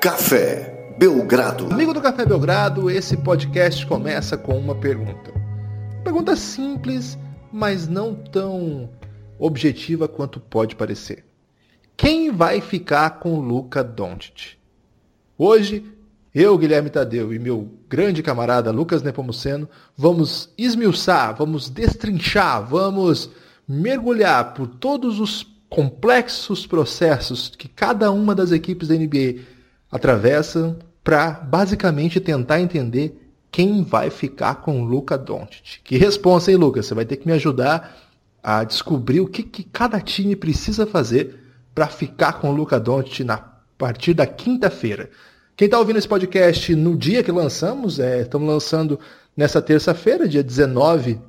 Café Belgrado. Amigo do Café Belgrado, esse podcast começa com uma pergunta. Pergunta simples, mas não tão objetiva quanto pode parecer. Quem vai ficar com Luca Doncic? Hoje, eu, Guilherme Tadeu e meu grande camarada Lucas Nepomuceno vamos esmiuçar, vamos destrinchar, vamos mergulhar por todos os complexos processos que cada uma das equipes da NBA atravessa para basicamente tentar entender quem vai ficar com o Luca Doncic. Que responsa, hein, Lucas? Você vai ter que me ajudar a descobrir o que, que cada time precisa fazer para ficar com o Luca Doncic na partir da quinta-feira. Quem está ouvindo esse podcast no dia que lançamos, é, estamos lançando nessa terça-feira, dia 19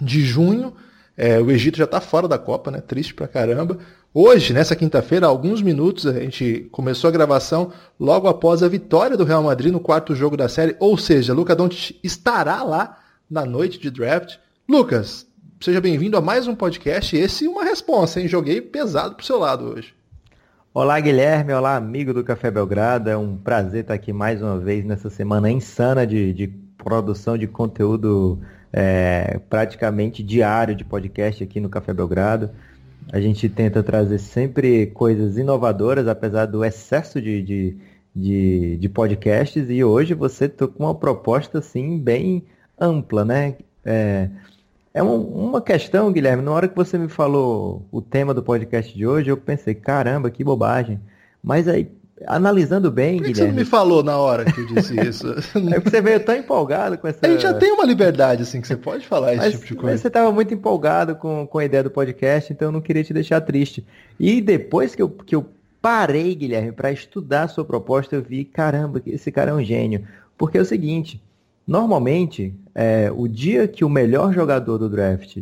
de junho. É, o Egito já está fora da Copa, né? Triste pra caramba. Hoje, nessa quinta-feira, alguns minutos, a gente começou a gravação logo após a vitória do Real Madrid no quarto jogo da série. Ou seja, Luca Doncic estará lá na noite de draft. Lucas, seja bem-vindo a mais um podcast. Esse uma resposta, hein? Joguei pesado pro seu lado hoje. Olá, Guilherme. Olá, amigo do Café Belgrado. É um prazer estar aqui mais uma vez nessa semana insana de, de produção de conteúdo é, praticamente diário de podcast aqui no Café Belgrado. A gente tenta trazer sempre coisas inovadoras, apesar do excesso de, de, de, de podcasts. E hoje você está com uma proposta assim bem ampla, né? É, é um, uma questão, Guilherme, na hora que você me falou o tema do podcast de hoje, eu pensei, caramba, que bobagem. Mas aí analisando bem, Por que Guilherme. você não me falou na hora que eu disse isso? é porque você veio tão empolgado com essa. A gente já tem uma liberdade, assim, que você pode falar esse mas, tipo de mas coisa. você estava muito empolgado com, com a ideia do podcast, então eu não queria te deixar triste. E depois que eu, que eu parei, Guilherme, para estudar a sua proposta, eu vi, caramba, esse cara é um gênio. Porque é o seguinte, normalmente, é, o dia que o melhor jogador do draft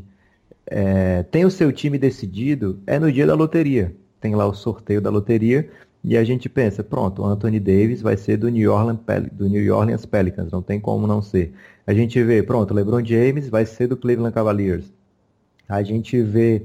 é, tem o seu time decidido é no dia da loteria. Tem lá o sorteio da loteria e a gente pensa, pronto, o Anthony Davis vai ser do New, Orleans Pel do New Orleans Pelicans, não tem como não ser. A gente vê, pronto, LeBron James vai ser do Cleveland Cavaliers. A gente vê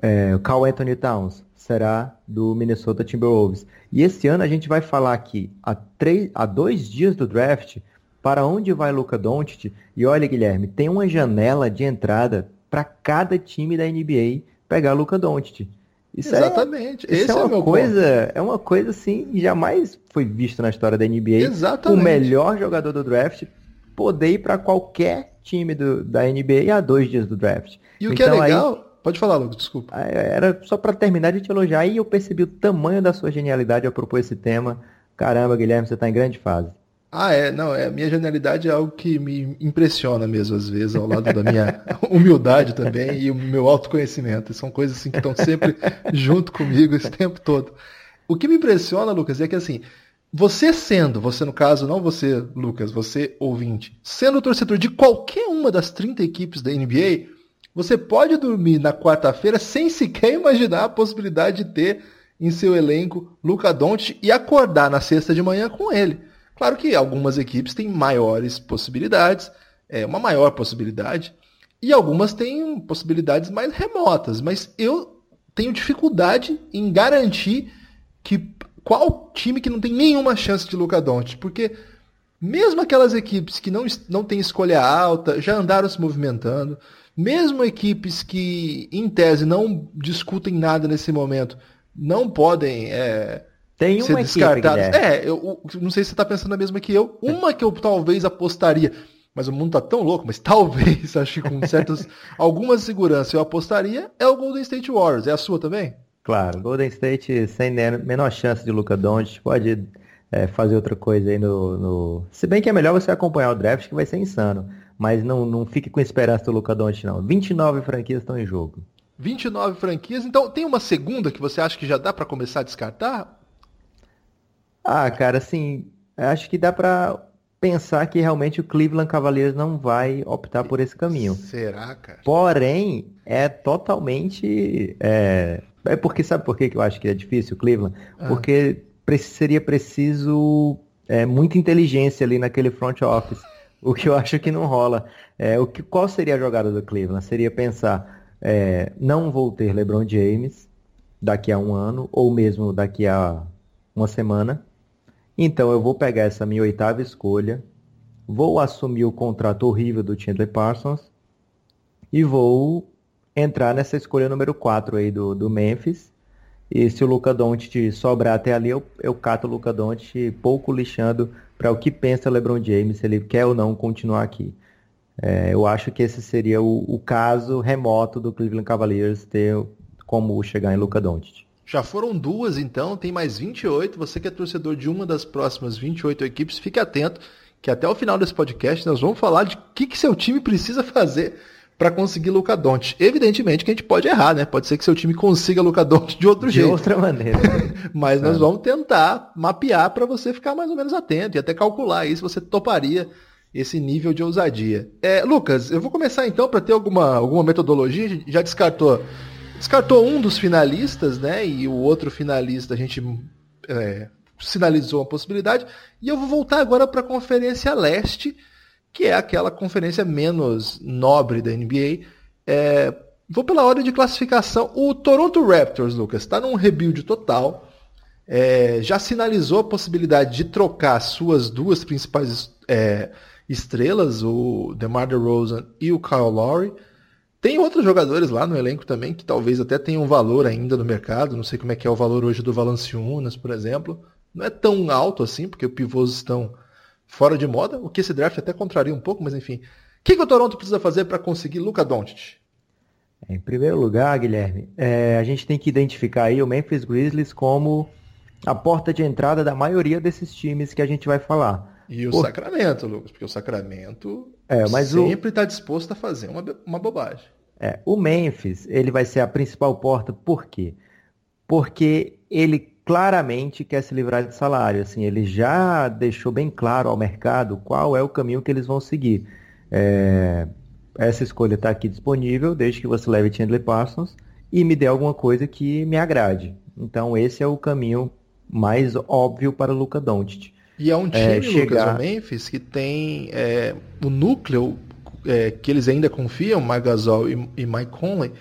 é, Carl Anthony Towns será do Minnesota Timberwolves. E esse ano a gente vai falar aqui, há dois dias do draft, para onde vai Luca Doncic. E olha, Guilherme, tem uma janela de entrada para cada time da NBA pegar Luca Doncic. Isso Exatamente. É, isso Esse é uma é coisa, ponto. é uma coisa assim, jamais foi visto na história da NBA. Exatamente. O melhor jogador do draft poder ir para qualquer time do, da NBA há dois dias do draft. E o que então, é legal, aí, pode falar, Lucas, desculpa. Era só para terminar de te elogiar e eu percebi o tamanho da sua genialidade ao propor esse tema. Caramba, Guilherme, você está em grande fase. Ah, é, não, é, minha genialidade é algo que me impressiona mesmo, às vezes, ao lado da minha humildade também e o meu autoconhecimento. São coisas assim que estão sempre junto comigo esse tempo todo. O que me impressiona, Lucas, é que assim, você sendo, você no caso, não você, Lucas, você ouvinte, sendo torcedor de qualquer uma das 30 equipes da NBA, você pode dormir na quarta-feira sem sequer imaginar a possibilidade de ter em seu elenco Luca Doncic e acordar na sexta de manhã com ele. Claro que algumas equipes têm maiores possibilidades, é uma maior possibilidade, e algumas têm possibilidades mais remotas, mas eu tenho dificuldade em garantir que qual time que não tem nenhuma chance de Luca Doncic, porque mesmo aquelas equipes que não, não têm escolha alta, já andaram se movimentando, mesmo equipes que, em tese, não discutem nada nesse momento, não podem é, tem uma descartadas. Equipe, é, eu, eu, não sei se você está pensando a mesma que eu. Uma que eu talvez apostaria, mas o mundo tá tão louco, mas talvez, acho que com certas alguma segurança eu apostaria, é o Golden State Warriors. É a sua também? Claro, Golden State sem menor chance de Luca Doncic, pode é, fazer outra coisa aí no, no, Se bem que é melhor você acompanhar o draft, que vai ser insano. Mas não, não fique com esperança do Luca Doncic, não. 29 franquias estão em jogo. 29 franquias. Então, tem uma segunda que você acha que já dá para começar a descartar? Ah, cara, assim, acho que dá para pensar que realmente o Cleveland Cavaliers não vai optar por esse caminho. Será, cara? Porém, é totalmente. É, é porque sabe por que eu acho que é difícil o Cleveland? Ah. Porque seria preciso é, muita inteligência ali naquele front office. O que eu acho que não rola. É, o que, qual seria a jogada do Cleveland? Seria pensar, é, não vou ter LeBron James daqui a um ano, ou mesmo daqui a uma semana. Então eu vou pegar essa minha oitava escolha, vou assumir o contrato horrível do Chandler Parsons e vou entrar nessa escolha número 4 aí do, do Memphis. E se o Luca Doncic sobrar até ali, eu, eu cato o Luca Doncic pouco lixando para o que pensa LeBron James, se ele quer ou não continuar aqui. É, eu acho que esse seria o, o, caso remoto do Cleveland Cavaliers ter como chegar em Luca Doncic. Já foram duas, então, tem mais 28. Você que é torcedor de uma das próximas 28 equipes, fique atento que até o final desse podcast nós vamos falar de o que, que seu time precisa fazer para conseguir Luca Doncic. Evidentemente que a gente pode errar, né? Pode ser que seu time consiga Luca Doncic de outro de jeito. De outra maneira. Mas nós vamos tentar mapear para você ficar mais ou menos atento e até calcular aí se você toparia esse nível de ousadia. É, Lucas, eu vou começar então para ter alguma, alguma metodologia. Já descartou descartou um dos finalistas, né? E o outro finalista a gente é, sinalizou a possibilidade. E eu vou voltar agora para a Conferência Leste, que é aquela conferência menos nobre da NBA. É, vou pela ordem de classificação. O Toronto Raptors, Lucas, está num rebuild total. É, já sinalizou a possibilidade de trocar suas duas principais é, estrelas, o DeMar DeRozan e o Kyle Lowry. Tem outros jogadores lá no elenco também que talvez até tenham valor ainda no mercado. Não sei como é que é o valor hoje do Valanciunas, por exemplo. Não é tão alto assim, porque os pivôs estão fora de moda, o que esse draft até contraria um pouco, mas enfim. O que, que o Toronto precisa fazer para conseguir Luca Doncic? Em primeiro lugar, Guilherme, é, a gente tem que identificar aí o Memphis Grizzlies como a porta de entrada da maioria desses times que a gente vai falar. E o Por... Sacramento, Lucas, porque o Sacramento é, mas sempre está disposto a fazer uma, uma bobagem. É, o Memphis, ele vai ser a principal porta, por quê? Porque ele claramente quer se livrar de salário, assim, ele já deixou bem claro ao mercado qual é o caminho que eles vão seguir. É, essa escolha está aqui disponível, desde que você leve Chandler Parsons e me dê alguma coisa que me agrade. Então esse é o caminho mais óbvio para o Luca Doncic. E é um time, é, chegar... Lucas, o Memphis, que tem é, o núcleo é, que eles ainda confiam, Magasol e, e Mike Conley,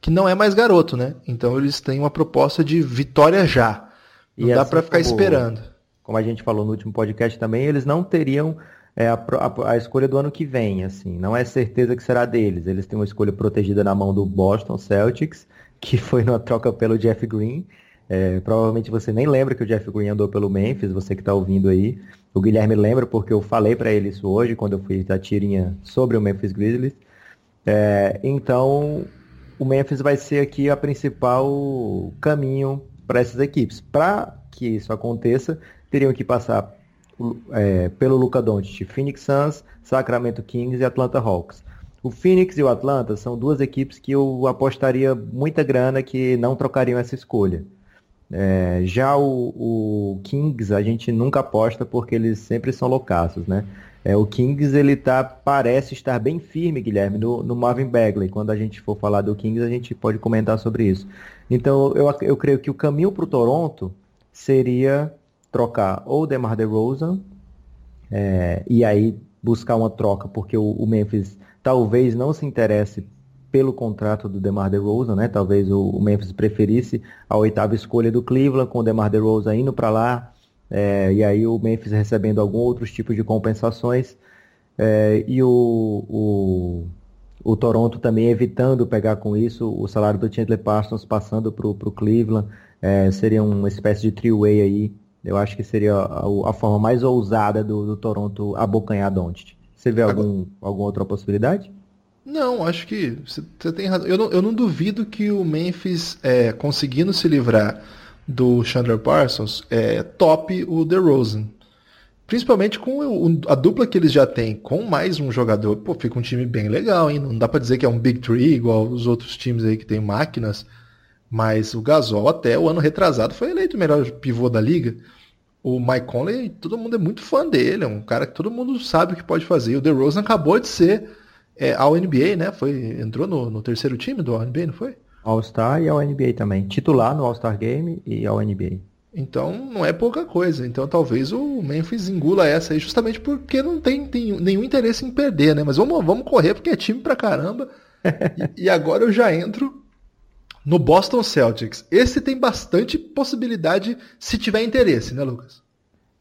que não é mais garoto, né? Então eles têm uma proposta de vitória já. Não e dá assim para ficar como, esperando. Como a gente falou no último podcast também, eles não teriam é, a, a, a, escolha do ano que vem, assim. Não é certeza que será deles. Eles têm uma escolha protegida na mão do Boston Celtics, que foi numa troca pelo Jeff Green. É, provavelmente você nem lembra que o Jeff Green andou pelo Memphis, você que está ouvindo aí. O Guilherme lembra porque eu falei para ele isso hoje, quando eu fiz a tirinha sobre o Memphis Grizzlies. É, então, o Memphis vai ser aqui a principal caminho para essas equipes. Para que isso aconteça, teriam que passar é, pelo Luca Doncic, Phoenix Suns, Sacramento Kings e Atlanta Hawks. O Phoenix e o Atlanta são duas equipes que eu apostaria muita grana que não trocariam essa escolha. É, já o, o, Kings a gente nunca aposta porque eles sempre são loucaços, né? É, o Kings ele tá, parece estar bem firme, Guilherme, no, no Marvin Bagley. Quando a gente for falar do Kings, a gente pode comentar sobre isso. Então eu, eu creio que o caminho para o Toronto seria trocar ou DeMar DeRozan é, e aí buscar uma troca, porque o, o Memphis talvez não se interesse pelo contrato do DeMar DeRozan, né? Talvez o, Memphis preferisse a oitava escolha do Cleveland com o DeMar DeRozan indo para lá é, e aí o Memphis recebendo algum outros tipos de compensações é, e o, o, o, Toronto também evitando pegar com isso o salário do Chandler Parsons passando para o Cleveland é, seria uma espécie de three-way aí. Eu acho que seria a, a forma mais ousada do, do Toronto abocanhar Doncic. Você vê algum, alguma outra possibilidade? Não, acho que você tem razão. Eu não, eu não duvido que o Memphis, é, conseguindo se livrar do Chandler Parsons, é, top o DeRozan. Principalmente com o, a dupla que eles já têm, com mais um jogador. Pô, fica um time bem legal, hein? Não dá para dizer que é um Big Three, igual os outros times aí que tem máquinas. Mas o Gasol, até o ano retrasado, foi eleito o melhor pivô da liga. O Mike Conley, todo mundo é muito fã dele, é um cara que todo mundo sabe o que pode fazer. O DeRozan acabou de ser é, ao NBA, né? Foi, entrou no, no terceiro time do NBA, não foi? All-Star e ao NBA também. Titular no All-Star Game e ao NBA. Então não é pouca coisa. Então talvez o Memphis engula essa aí justamente porque não tem, tem nenhum interesse em perder, né? Mas vamos, vamos correr porque é time pra caramba. e, e agora eu já entro no Boston Celtics. Esse tem bastante possibilidade se tiver interesse, né, Lucas?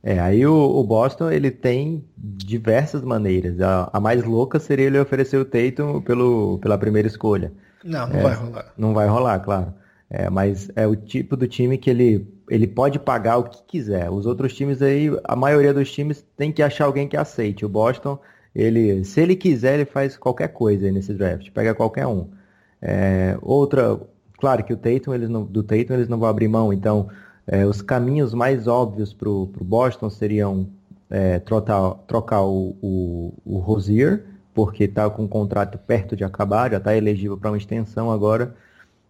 É, aí o, o, Boston ele tem diversas maneiras. A, a, mais louca seria ele oferecer o Tatum pelo, pela primeira escolha. Não, não é, vai rolar. Não vai rolar, claro. É, mas é o tipo do time que ele, ele pode pagar o que quiser. Os outros times aí, a maioria dos times tem que achar alguém que aceite. O Boston, ele, se ele quiser, ele faz qualquer coisa nesse draft, pega qualquer um. É, outra, claro que o Tatum, eles não, do Tatum eles não vão abrir mão, então é, os caminhos mais óbvios para o Boston seriam é, trocar, trocar o, o, o Rosier, porque está com o contrato perto de acabar, já está elegível para uma extensão agora.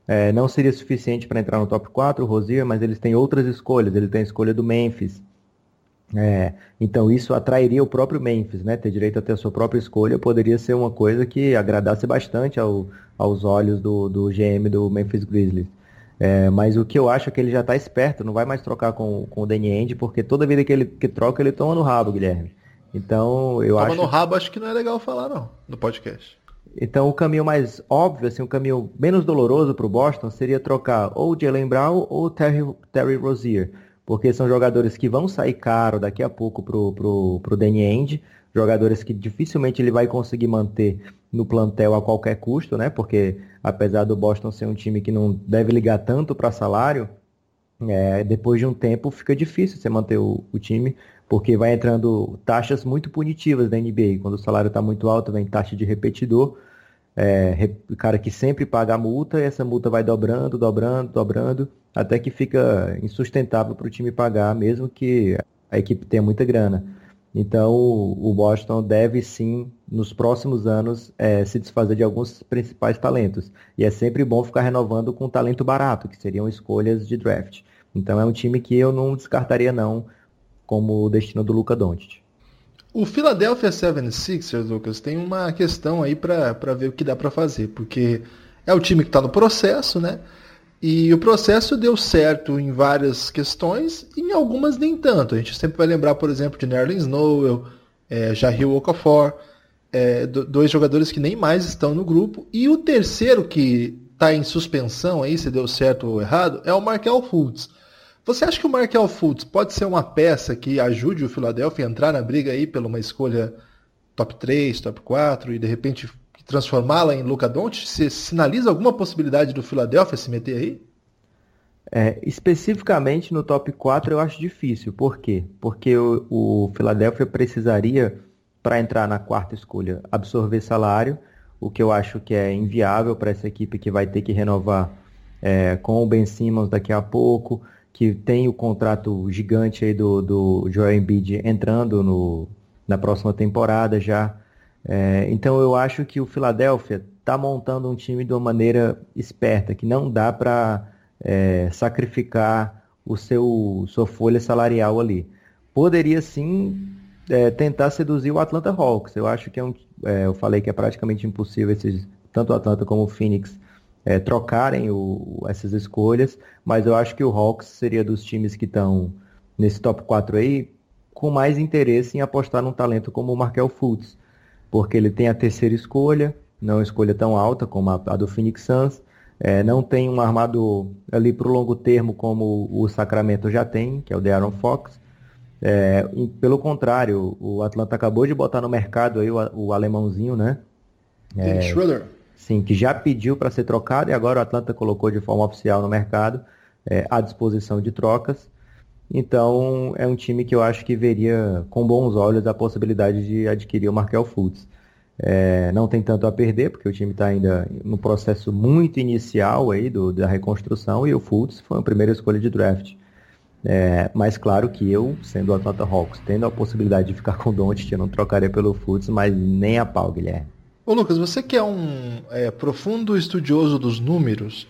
É, não seria suficiente para entrar no top 4, o Rosier, mas eles têm outras escolhas. Ele tem a escolha do Memphis. É, então isso atrairia o próprio Memphis, né? Ter direito a ter a sua própria escolha poderia ser uma coisa que agradasse bastante ao, aos olhos do, do GM do Memphis Grizzlies. É, mas o que eu acho é que ele já está esperto, não vai mais trocar com, com o Danny End, porque toda vida que ele que troca, ele toma no rabo, Guilherme. Então, eu toma acho. Toma no rabo, acho que não é legal falar, não, no podcast. Então o caminho mais óbvio, assim, o caminho menos doloroso para o Boston seria trocar ou Jalen Brown ou Terry, Terry Rozier, porque são jogadores que vão sair caro daqui a pouco pro, pro Danny End, jogadores que dificilmente ele vai conseguir manter no plantel a qualquer custo, né? Porque apesar do Boston ser um time que não deve ligar tanto para salário, é, depois de um tempo fica difícil você manter o, o, time, porque vai entrando taxas muito punitivas da NBA. Quando o salário está muito alto, vem taxa de repetidor é, cara que sempre paga a multa e essa multa vai dobrando, dobrando, dobrando, até que fica insustentável para o time pagar, mesmo que a equipe tenha muita grana. Então o Boston deve sim, nos próximos anos, é, se desfazer de alguns principais talentos. E é sempre bom ficar renovando com talento barato, que seriam escolhas de draft. Então é um time que eu não descartaria não como o destino do Luca Doncic. O Philadelphia 76ers, Lucas, tem uma questão aí para ver o que dá para fazer, porque é o time que está no processo, né? E o processo deu certo em várias questões, em algumas nem tanto. A gente sempre vai lembrar, por exemplo, de Nerlens Noel, é, Jahil Okafor, é, dois jogadores que nem mais estão no grupo. E o terceiro que está em suspensão aí, se deu certo ou errado, é o Markel Fultz. Você acha que o Markel Fultz pode ser uma peça que ajude o Philadelphia a entrar na briga aí pela uma escolha top 3, top 4 e de repente transformá-la em Luca Doncic? Você sinaliza alguma possibilidade do Philadelphia se meter aí? É, especificamente no top 4 eu acho difícil. Por quê? Porque o, o Philadelphia precisaria, para entrar na quarta escolha, absorver salário, o que eu acho que é inviável para essa equipe que vai ter que renovar é, com o Ben Simmons daqui a pouco que tem o contrato gigante aí do, do Joel Embiid entrando no, na próxima temporada já. É, então eu acho que o Philadelphia está montando um time de uma maneira esperta, que não dá para é, sacrificar o seu sua folha salarial ali. Poderia sim é, tentar seduzir o Atlanta Hawks. Eu acho que é um, é, eu falei que é praticamente impossível esses tanto o Atlanta como o Phoenix é, trocarem o, essas escolhas, mas eu acho que o Hawks seria dos times que estão nesse top 4 aí com mais interesse em apostar num talento como o Markel Fultz, porque ele tem a terceira escolha, não é escolha tão alta como a, a do Phoenix Suns, é, não tem um armador ali para o longo termo como o Sacramento já tem, que é o De'Aaron Fox. É, pelo contrário, o Atlanta acabou de botar no mercado aí o, o alemãozinho, né? É, Schroeder. Sim, que já pediu para ser trocado e agora o Atlanta colocou de forma oficial no mercado é, à disposição de trocas. Então é um time que eu acho que veria com bons olhos a possibilidade de adquirir o Markel Fultz. É, não tem tanto a perder, porque o time está ainda no processo muito inicial aí do, da reconstrução e o Fultz foi a primeira escolha de draft. É, mas claro que eu, sendo o Atlanta Hawks, tendo a possibilidade de ficar com o Doncic, eu não trocaria pelo Fultz, mas nem a pau, Guilherme. Ô Lucas, você que é um é, profundo estudioso dos números,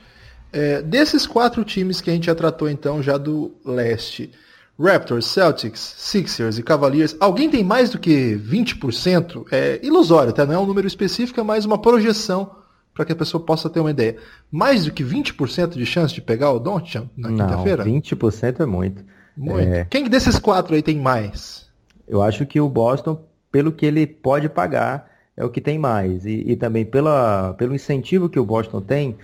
é, desses quatro times que a gente já tratou então já do leste, Raptors, Celtics, Sixers e Cavaliers, alguém tem mais do que 20%? É ilusório, tá? Não é um número específico, é mais uma projeção para que a pessoa possa ter uma ideia. Mais do que 20% de chance de pegar o Doncic na quinta-feira? 20% é muito. Muito. É... Quem desses quatro aí tem mais? Eu acho que o Boston, pelo que ele pode pagar, é o que tem mais. E, e também pela, pelo incentivo que o Boston tem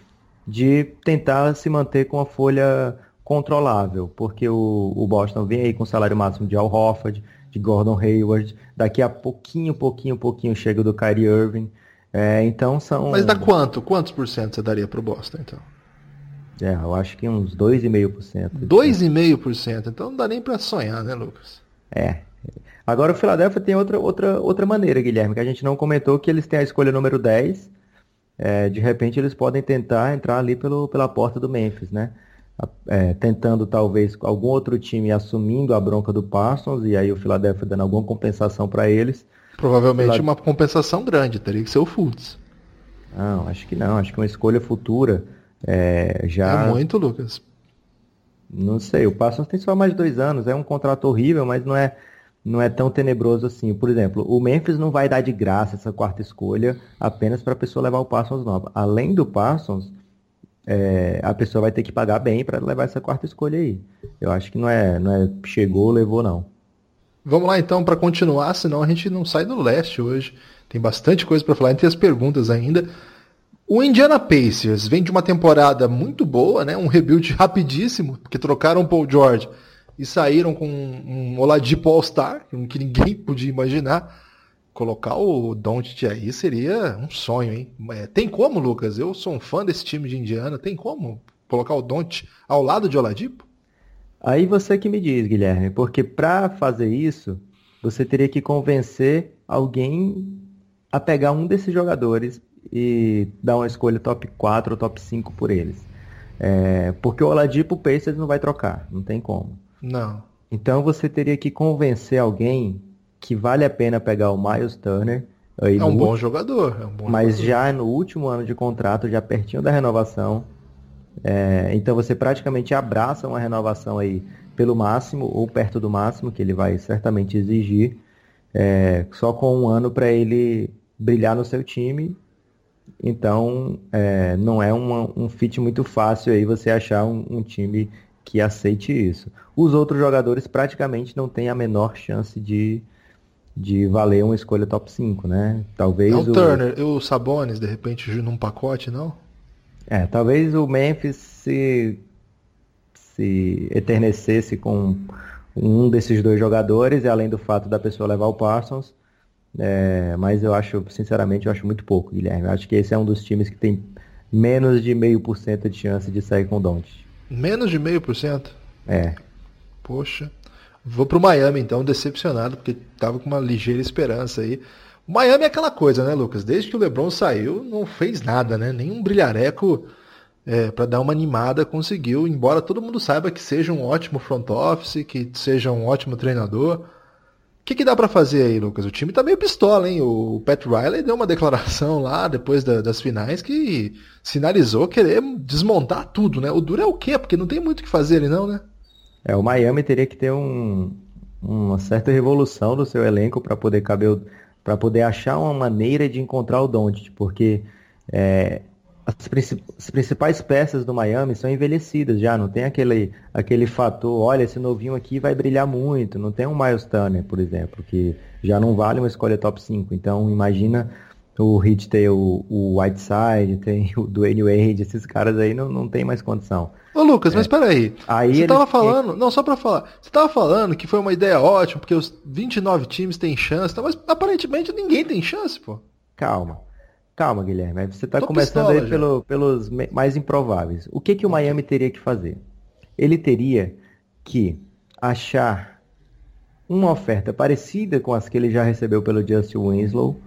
de tentar se manter com a folha controlável, porque o, o Boston vem aí com o salário máximo de Al Horford, de Gordon Hayward, daqui a pouquinho, pouquinho, pouquinho chega do Kyrie Irving. É, então são. Mas dá quanto? Quantos por cento você daria pro Boston, então? É, eu acho que uns 2,5%. 2,5%? Então não dá nem para sonhar, né, Lucas? É. Agora o Philadelphia tem outra, outra, outra maneira, Guilherme, que a gente não comentou, que eles têm a escolha número 10. É, de repente eles podem tentar entrar ali pelo, pela porta do Memphis, né? É, tentando talvez algum outro time assumindo a bronca do Parsons e aí o Philadelphia dando alguma compensação para eles. Provavelmente uma compensação grande, teria que ser o Fultz. Não, acho que não, acho que uma escolha futura é, já... É muito, Lucas. Não sei, o Parsons tem só mais dois anos, é um contrato horrível, mas não é, não é tão tenebroso assim. Por exemplo, o Memphis não vai dar de graça essa quarta escolha apenas para a pessoa levar o Parsons nova. Além do Parsons, é, a pessoa vai ter que pagar bem para levar essa quarta escolha aí. Eu acho que não é, não é chegou, levou não. Vamos lá então para continuar, senão a gente não sai do leste hoje. Tem bastante coisa para falar entre as perguntas ainda. O Indiana Pacers vem de uma temporada muito boa, né? Um rebuild rapidíssimo, porque trocaram o Paul George e saíram com um Oladipo All-Star, que ninguém podia imaginar. Colocar o Doncic aí seria um sonho, hein? É, tem como, Lucas? Eu sou um fã desse time de Indiana. Tem como colocar o Doncic ao lado de Oladipo? Aí você que me diz, Guilherme, porque para fazer isso, você teria que convencer alguém a pegar um desses jogadores e dar uma escolha top 4 ou top 5 por eles. É, porque o Oladipo o Pacers não vai trocar, não tem como. Não. Então você teria que convencer alguém que vale a pena pegar o Miles Turner. Aí é um bom jogador. É um bom mas jogador. já no último ano de contrato, já pertinho da renovação. É, então você praticamente abraça uma renovação aí pelo máximo ou perto do máximo, que ele vai certamente exigir, é, só com um ano para ele brilhar no seu time então, é, não é uma, um fit muito fácil aí você achar um, um, time que aceite isso. Os outros jogadores praticamente não têm a menor chance de, de valer uma escolha top 5, né? Talvez não o Turner, o Sabonis, de repente, num pacote, não? É, talvez o Memphis se, se eternecesse com um desses dois jogadores, e além do fato da pessoa levar o Parsons, é, mas eu acho, sinceramente, eu acho muito pouco, Guilherme. Eu acho que esse é um dos times que tem menos de meio por cento de chance de sair com o Don't. Menos de meio por cento? É. Poxa. Vou pro Miami, então, decepcionado, porque tava com uma ligeira esperança aí. Miami é aquela coisa, né, Lucas? Desde que o LeBron saiu, não fez nada, né? Nenhum brilhareco é, para dar uma animada conseguiu, embora todo mundo saiba que seja um ótimo front office, que seja um ótimo treinador. O que, que, dá para fazer aí, Lucas? O time tá meio pistola, hein? O Pat Riley deu uma declaração lá depois da, das finais que sinalizou querer desmontar tudo, né? O duro é o quê? Porque não tem muito o que fazer ali, não, né? É, o Miami teria que ter um, uma certa revolução no seu elenco para poder caber, para poder achar uma maneira de encontrar o Doncic, porque é, as, princip as, principais peças do Miami são envelhecidas já, não tem aquele, aquele fator, olha, esse novinho aqui vai brilhar muito, não tem um Miles Turner, por exemplo, que já não vale uma escolha top 5, então imagina o Hit ter o, o Whiteside, tem o Dwayne Wade, esses caras aí não, não tem mais condição. Ô Lucas, é. mas peraí, aí você tava falando, não, só pra falar, você tava falando que foi uma ideia ótima, porque os 29 times têm chance, tá? mas aparentemente ninguém tem chance, pô. Calma. Calma, Guilherme. Você está começando aí pelo, pelos mais improváveis. O que, que o Miami teria que fazer? Ele teria que achar uma oferta parecida com as que ele já recebeu pelo Justin Winslow.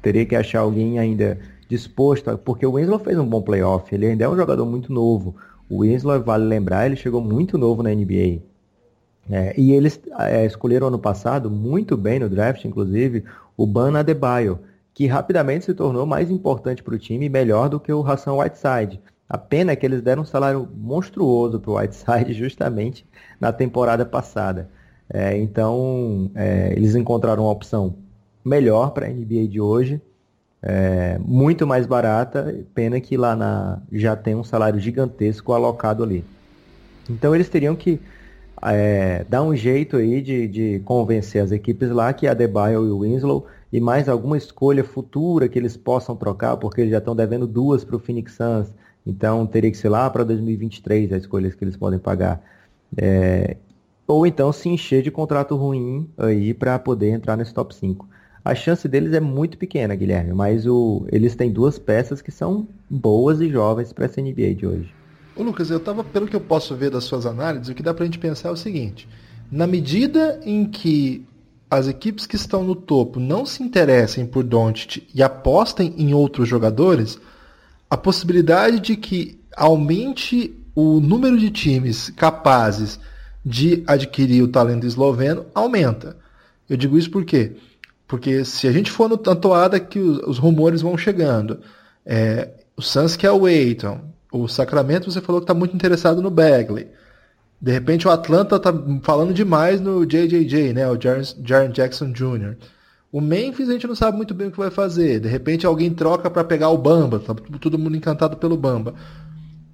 Teria que achar alguém ainda disposto, a... porque o Winslow fez um bom playoff. Ele ainda é um jogador muito novo. O Winslow, vale lembrar, ele chegou muito novo na NBA. É, e eles é, escolheram ano passado, muito bem no draft, inclusive, o Ban Adebayo que rapidamente se tornou mais importante para o time e melhor do que o Ração Whiteside. A pena é que eles deram um salário monstruoso para o Whiteside justamente na temporada passada. É, então, é, eles encontraram uma opção melhor para a NBA de hoje, é, muito mais barata, pena que lá na, já tem um salário gigantesco alocado ali. Então, eles teriam que é, dar um jeito aí de, de convencer as equipes lá que a Debaio e o Winslow e mais alguma escolha futura que eles possam trocar, porque eles já estão devendo duas para o Phoenix Suns, Então teria que ser lá para 2023 as escolhas que eles podem pagar. É, ou então se encher de contrato ruim aí para poder entrar nesse top 5. A chance deles é muito pequena, Guilherme, mas o, eles têm duas peças que são boas e jovens para essa NBA de hoje. Ô Lucas, eu tava, pelo que eu posso ver das suas análises, o que dá pra gente pensar é o seguinte: na medida em que as equipes que estão no topo não se interessem por Doncic e apostem em outros jogadores, a possibilidade de que aumente o número de times capazes de adquirir o talento esloveno aumenta. Eu digo isso por quê? Porque se a gente for no toada que os, os rumores vão chegando, é, o Suns quer o Aiton, o Sacramento você falou que está muito interessado no Bagley. De repente o Atlanta está falando demais no JJJ, né, o Jaren Jackson Jr. O Memphis a gente não sabe muito bem o que vai fazer. De repente alguém troca para pegar o Bamba, tá todo mundo encantado pelo Bamba.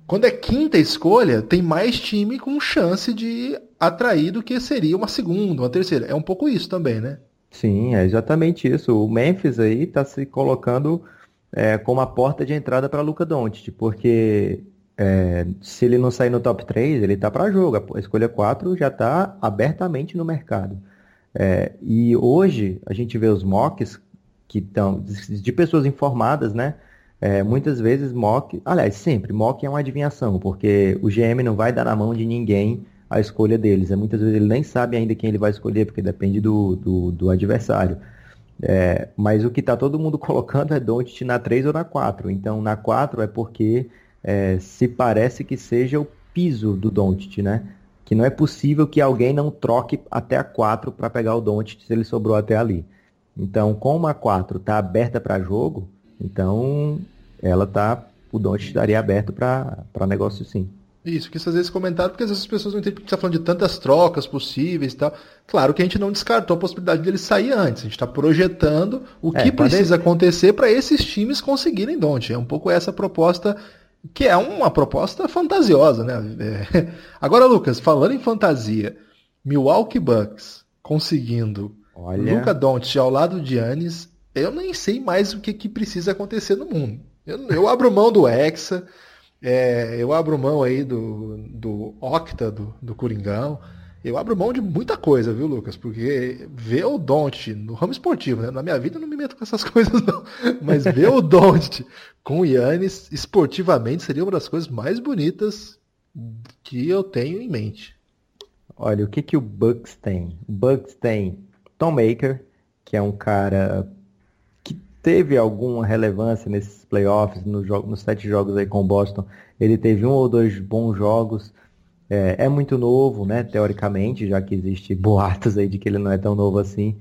Quando é quinta escolha, tem mais time com chance de atrair do que seria uma segunda, uma terceira. É um pouco isso também, né? Sim, é exatamente isso. O Memphis aí está se colocando é, como a porta de entrada para Luca Doncic, porque é, se ele não sair no top 3, ele está para jogo. A escolha 4 já está abertamente no mercado. É, e hoje a gente vê os mocks que estão de pessoas informadas, né? É, muitas vezes mock, aliás, sempre mock é uma adivinhação, porque o GM não vai dar na mão de ninguém a escolha deles. É, muitas vezes ele nem sabe ainda quem ele vai escolher, porque depende do, do, do adversário. É, mas o que está todo mundo colocando é Doncic na 3 ou na 4. Então na 4 é porque é, se parece que seja o piso do Doncic, né? Que não é possível que alguém não troque até a 4 para pegar o Doncic se ele sobrou até ali. Então, como a 4 está aberta para jogo, então ela tá, o Doncic estaria aberto para negócio sim. Isso, quis fazer esse comentário porque às vezes as pessoas não entendem porque está falando de tantas trocas possíveis e tal. Claro que a gente não descartou a possibilidade dele sair antes. A gente está projetando o é, que precisa acontecer para esses times conseguirem Don't. É um pouco essa proposta que é uma proposta fantasiosa, né? É. Agora, Lucas, falando em fantasia, Milwaukee Bucks conseguindo Olha... Luca Doncic ao lado de Yannis, eu nem sei mais o que, que precisa acontecer no mundo. Eu, eu abro mão do Hexa, é, eu abro mão aí do, do Octa, do, do Coringão. Eu abro mão de muita coisa, viu, Lucas? Porque ver o Don't no ramo esportivo, né? Na minha vida eu não me meto com essas coisas, não. Mas ver o Don't com o Yannis esportivamente seria uma das coisas mais bonitas que eu tenho em mente. Olha, o que, que o Bucks tem? O Bucks tem Tom Maker, que é um cara que teve alguma relevância nesses playoffs, no jogo, nos sete jogos aí com o Boston. Ele teve um ou dois bons jogos é, é, muito novo, né, teoricamente, já que existe boatos aí de que ele não é tão novo assim.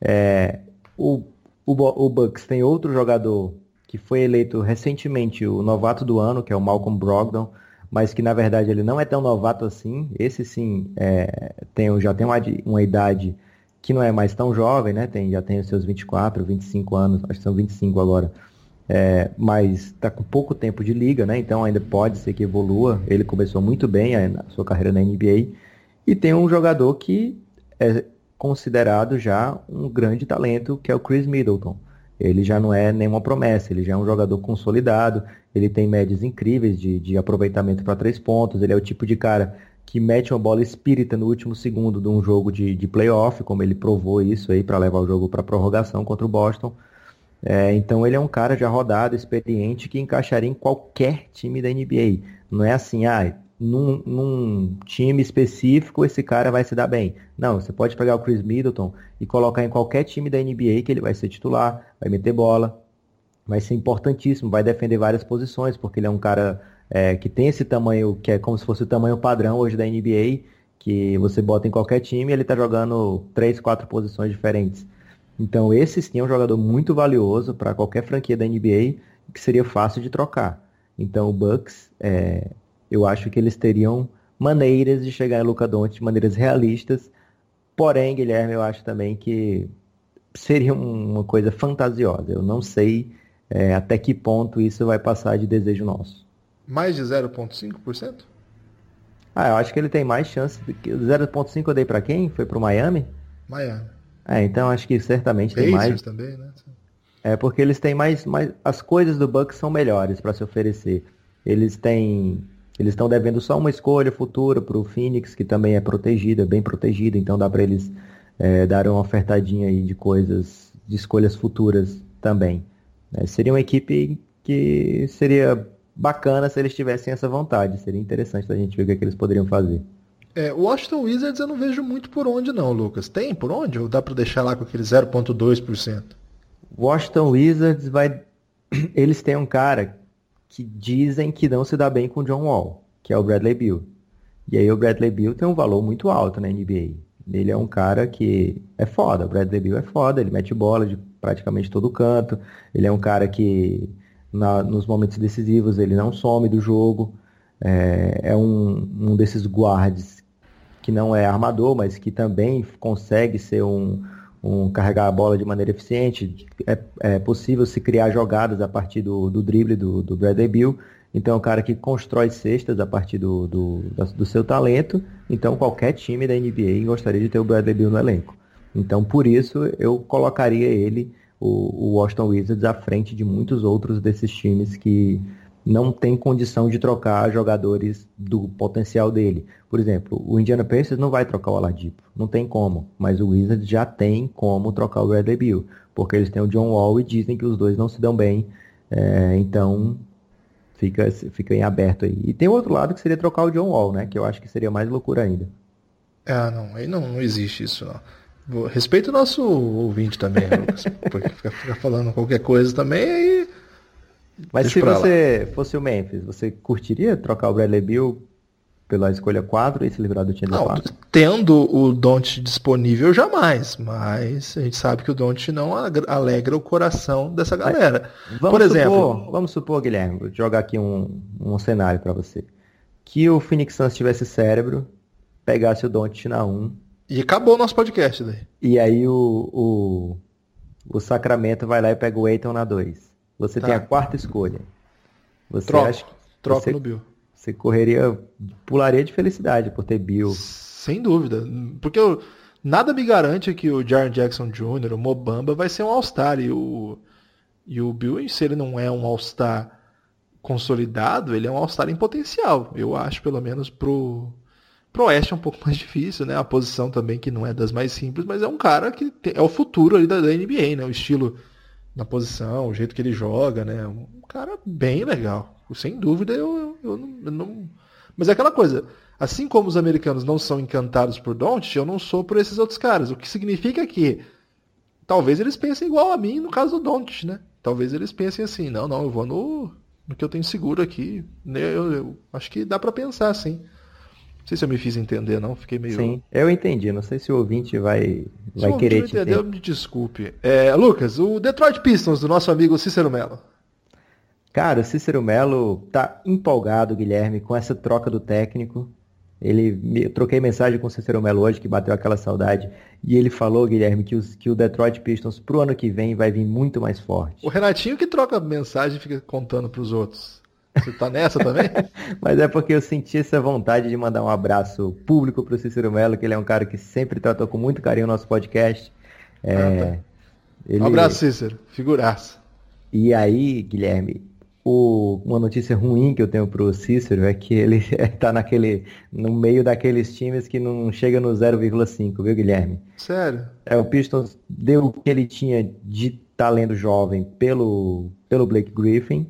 É, o, o, o Bucks tem outro jogador que foi eleito recentemente o novato do ano, que é o Malcolm Brogdon, mas que na verdade ele não é tão novato assim. Esse sim é, tem, já tem uma, uma idade que não é mais tão jovem, né? Tem, já tem os seus 24, 25 anos, acho que são 25 agora é, mas está com pouco tempo de liga, né? Então ainda pode ser que evolua. Ele começou muito bem a, a sua carreira na NBA e tem um jogador que é considerado já um grande talento, que é o Chris Middleton. Ele já não é nenhuma promessa, ele já é um jogador consolidado, ele tem médias incríveis de, de aproveitamento para três pontos, ele é o tipo de cara que mete uma bola espírita no último segundo de um jogo de, de playoff, como ele provou isso aí para levar o jogo para prorrogação contra o Boston. É, então ele é um cara já rodado, experiente, que encaixaria em qualquer time da NBA. Não é assim, ah, num, num, time específico esse cara vai se dar bem. Não, você pode pegar o Chris Middleton e colocar em qualquer time da NBA que ele vai ser titular, vai meter bola, vai ser importantíssimo, vai defender várias posições, porque ele é um cara é, que tem esse tamanho, que é como se fosse o tamanho padrão hoje da NBA, que você bota em qualquer time e ele está jogando três, quatro posições diferentes. Então, esse sim é um jogador muito valioso para qualquer franquia da NBA que seria fácil de trocar. Então, o Bucks, é, eu acho que eles teriam maneiras de chegar em Luca Doncic, maneiras realistas. Porém, Guilherme, eu acho também que seria uma coisa fantasiosa. Eu não sei é, até que ponto isso vai passar de desejo nosso. Mais de 0,5%? Ah, eu acho que ele tem mais chance. 0,5 eu dei para quem? Foi para o Miami? Miami. É, então acho que certamente Pacers tem mais. também, né? É porque eles têm mais, mais. As coisas do Bucks são melhores para se oferecer. Eles têm. Eles estão devendo só uma escolha futura para o Phoenix, que também é protegida, bem protegida, então dá para eles é, darem uma ofertadinha aí de coisas, de escolhas futuras também. É, seria uma equipe que seria bacana se eles tivessem essa vontade. Seria interessante a gente ver o que, é que eles poderiam fazer. É, o Washington Wizards eu não vejo muito por onde não, Lucas. Tem por onde? Ou dá para deixar lá com aquele 0.2%? Washington Wizards vai... Eles têm um cara que dizem que não se dá bem com o John Wall, que é o Bradley Beal. E aí o Bradley Beal tem um valor muito alto na NBA. Ele é um cara que é foda, o Bradley Beal é foda, ele mete bola de praticamente todo canto. Ele é um cara que na, nos momentos decisivos ele não some do jogo. É, é um, um desses guards que não é armador, mas que também consegue ser um, um carregar a bola de maneira eficiente. É, é possível se criar jogadas a partir do, do drible do, do Bradley Bill. Então é um cara que constrói cestas a partir do, do, do seu talento. Então qualquer time da NBA gostaria de ter o Bradley Bill no elenco. Então por isso eu colocaria ele, o, o Washington Wizards, à frente de muitos outros desses times que não tem condição de trocar jogadores do potencial dele. Por exemplo, o Indiana Pacers não vai trocar o Oladipo, não tem como, mas o Wizards já tem como trocar o Bradley Beal, porque eles têm o John Wall e dizem que os dois não se dão bem, é, então fica, fica em aberto aí. E tem outro lado que seria trocar o John Wall, né, que eu acho que seria mais loucura ainda. Ah, não, aí não, não existe isso não. Respeita o nosso ouvinte também, Lucas, porque fica, fica falando qualquer coisa também, aí mas Deixa se você lá. fosse o Memphis, você curtiria trocar o Bradley Bill pela escolha 4 e se livrar do time 4? Tendo o Don't disponível, jamais. Mas a gente sabe que o Don't não alegra o coração dessa galera. Vamos Por exemplo. Supor, vamos supor, Guilherme, vou jogar aqui um, um cenário para você. Que o Phoenix Suns tivesse cérebro, pegasse o Don't na 1. E acabou o nosso podcast daí. E aí o, o, o Sacramento vai lá e pega o Eiton na 2. Você tá. tem a quarta escolha. Você troca, acha que troca você, no Bill. Você correria, pularia de felicidade por ter Bill. Sem dúvida. Porque eu, nada me garante que o Jaron Jackson Jr., o Mobamba, vai ser um All-Star. E o, e o Bill, se ele não é um All-Star consolidado, ele é um All-Star em potencial. Eu acho, pelo menos, pro, pro Oeste é um pouco mais difícil, né? A posição também que não é das mais simples, mas é um cara que é o futuro ali da, da NBA, né? O estilo na posição, o jeito que ele joga, né? Um cara bem legal. Sem dúvida, eu, eu, eu, não, eu não, Mas é aquela coisa. Assim como os americanos não são encantados por Doncic, eu não sou por esses outros caras. O que significa que talvez eles pensem igual a mim no caso do Doncic, né? Talvez eles pensem assim, não, não, eu vou no, no que eu tenho seguro aqui. Eu, eu acho que dá para pensar assim sei se eu me fiz entender, não. Fiquei meio. Sim, eu entendi. Não sei se o ouvinte vai, se vai querer te entender. Me desculpe. É, Lucas, o Detroit Pistons do nosso amigo Cícero Melo. Cara, o Cícero Melo tá empolgado, Guilherme, com essa troca do técnico. Ele, eu troquei mensagem com o Cícero Melo hoje, que bateu aquela saudade, e ele falou, Guilherme, que, os, que o Detroit Pistons pro ano que vem vai vir muito mais forte. O Renatinho que troca mensagem e fica contando pros outros. Você tá nessa também? Mas é porque eu senti essa vontade de mandar um abraço público pro Cícero Melo, que ele é um cara que sempre tratou com muito carinho o nosso podcast. É, ah, tá. ele... Um abraço, Cícero. Figuraça. E aí, Guilherme, o... uma notícia ruim que eu tenho pro Cícero é que ele tá naquele, no meio daqueles times que não chega no 0,5, viu, Guilherme? Sério? É, o Pistons deu o que ele tinha de talento jovem pelo, pelo Blake Griffin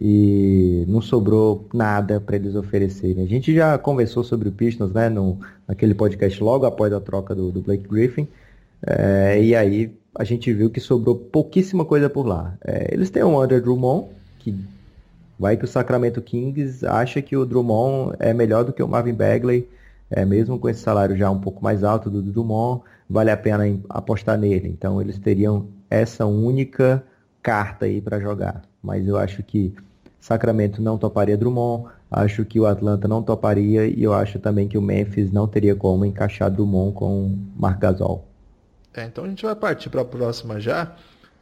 e não sobrou nada para eles oferecerem. A gente já conversou sobre o Pistons, né, no, naquele podcast logo após a troca do, do Blake Griffin, é, e aí a gente viu que sobrou pouquíssima coisa por lá. É, eles têm o Andrew Drummond, que vai que o Sacramento Kings acha que o Drummond é melhor do que o Marvin Bagley, é, mesmo com esse salário já um pouco mais alto do Drummond, vale a pena apostar nele. Então eles teriam essa única carta aí para jogar. Mas eu acho que Sacramento não toparia Drummond, acho que o Atlanta não toparia e eu acho também que o Memphis não teria como encaixar Drummond com Marc Gasol. É, então a gente vai partir para a próxima já.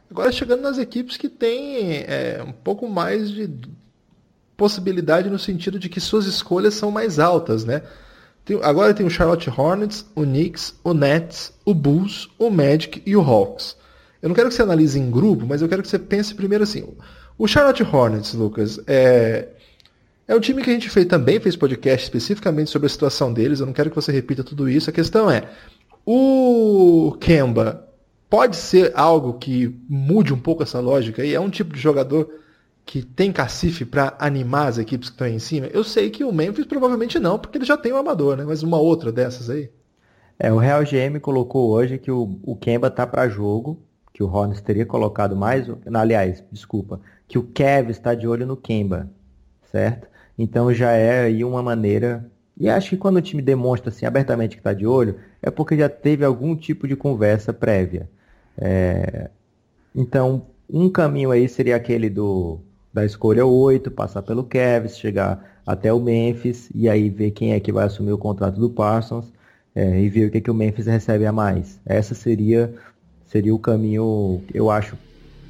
Agora chegando nas equipes que têm é, um pouco mais de possibilidade no sentido de que suas escolhas são mais altas, né? Tem, agora tem o Charlotte Hornets, o Knicks, o Nets, o Bulls, o Magic e o Hawks. Eu não quero que você analise em grupo, mas eu quero que você pense primeiro assim. O Charlotte Hornets, Lucas, é, É um time que a gente fez, também fez podcast especificamente sobre a situação deles. Eu não quero que você repita tudo isso. A questão é: o Kemba pode ser algo que mude um pouco essa lógica e é um tipo de jogador que tem cacife para animar as equipes que estão aí em cima? Eu sei que o Memphis provavelmente não, porque ele já tem o um amador, né? Mas uma outra dessas aí. É, o Real GM colocou hoje que o, o Kemba tá para jogo, que o Hornets teria colocado mais, aliás, desculpa, que o Kev está de olho no Kemba, certo? Então já é aí uma maneira, e acho que quando o time demonstra assim abertamente que está de olho, é porque já teve algum tipo de conversa prévia. É... Então, um caminho aí seria aquele do da escolha 8, passar pelo Kevs, chegar até o Memphis e aí ver quem é que vai assumir o contrato do Parsons é, e ver o que, que o Memphis recebe a mais. Essa seria, seria o caminho, eu acho,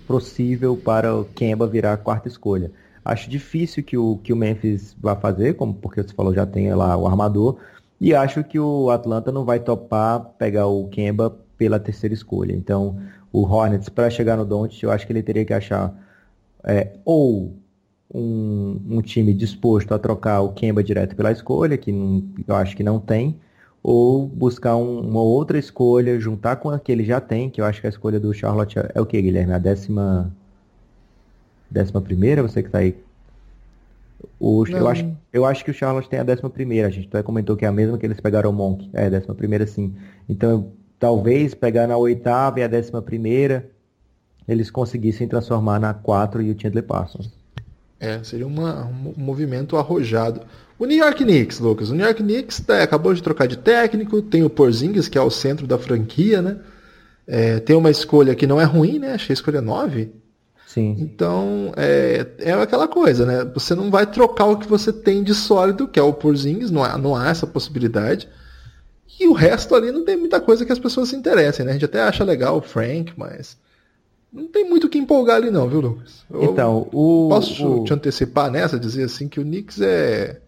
possível para o Kemba virar a quarta escolha. Acho difícil que o, que o Memphis vá fazer, como porque você falou já tem lá o armador, e acho que o Atlanta não vai topar pegar o Kemba pela terceira escolha. Então, o Hornets, para chegar no Doncic, eu acho que ele teria que achar é, ou um, um, time disposto a trocar o Kemba direto pela escolha, que não, eu acho que não tem, ou buscar um, uma outra escolha, juntar com a que ele já tem, que eu acho que a escolha do Charlotte é, é o que, Guilherme? A décima. Décima primeira, você que está aí. O, eu, acho, eu acho que o Charlotte tem a décima primeira. A gente até comentou que é a mesma que eles pegaram o Monk. É, a décima primeira sim. Então, talvez pegar na oitava e a décima primeira eles conseguissem transformar na 4 e o Chandler Parsons. É, seria uma, um movimento arrojado. O New York Knicks, Lucas. O New York Knicks tá, acabou de trocar de técnico, tem o Porzingis, que é o centro da franquia, né? É, tem uma escolha que não é ruim, né? Achei a escolha 9. Sim. Então, é, é aquela coisa, né? Você não vai trocar o que você tem de sólido, que é o Porzingis, não há, não há essa possibilidade. E o resto ali não tem muita coisa que as pessoas se interessem, né? A gente até acha legal o Frank, mas não tem muito o que empolgar ali não, viu, Lucas? Eu então, o... Posso o... te antecipar nessa, dizer assim, que o Knicks é,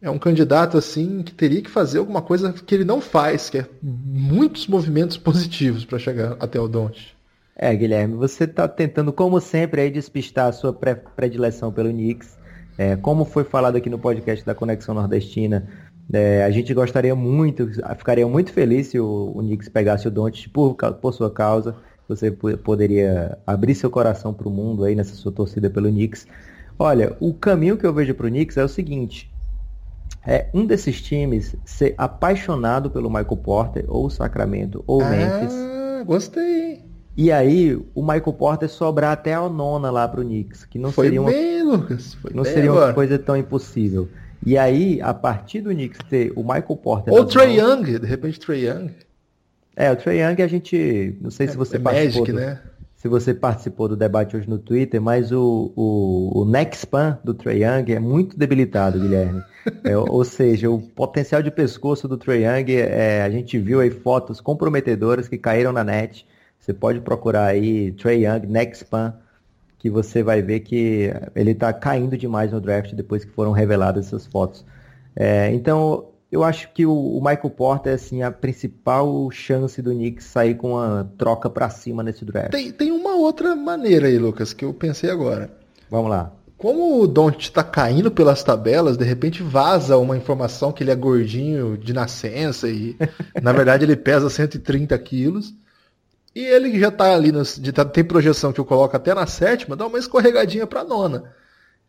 é um candidato assim que teria que fazer alguma coisa que ele não faz, que é muitos movimentos positivos para chegar até o Don't. É, Guilherme, você está tentando, como sempre, aí despistar a sua predileção pelo Knicks. É, como foi falado aqui no podcast da Conexão Nordestina, é, a gente gostaria muito, ficaria muito feliz se o, o Knicks pegasse o Don't por, por sua causa você poderia abrir seu coração para o mundo aí nessa sua torcida pelo Knicks. Olha, o caminho que eu vejo para o Knicks é o seguinte: é um desses times ser apaixonado pelo Michael Porter, ou Sacramento, ou ah, Memphis. Gostei. E aí, o Michael Porter sobrar até a nona lá para o Knicks, que não Foi seria uma, bem, Lucas. Foi não bem seria agora. uma coisa tão impossível. E aí, a partir do Knicks ter o Michael Porter. Ou Trey Young, de repente Trey Young. É, o Trey Young a gente. Não sei se é, você é participou. Magic, do, né? Se você participou do debate hoje no Twitter, mas o, o, o Nexpan do Trey Young é muito debilitado, Guilherme. É, ou seja, o potencial de pescoço do Trey Young, é, a gente viu aí fotos comprometedoras que caíram na net. Você pode procurar aí Trey Young, Nexpan, que você vai ver que ele está caindo demais no draft depois que foram reveladas essas fotos. É, então, eu acho que o, Michael Porter é assim, a principal chance do Knicks sair com uma troca para cima nesse draft. Tem, tem uma outra maneira aí, Lucas, que eu pensei agora. Vamos lá. Como o Don't está caindo pelas tabelas, de repente vaza uma informação que ele é gordinho de nascença e na verdade ele pesa 130 quilos. E ele já está ali, no, tá, tem projeção que eu coloco até na sétima, dá uma escorregadinha para nona.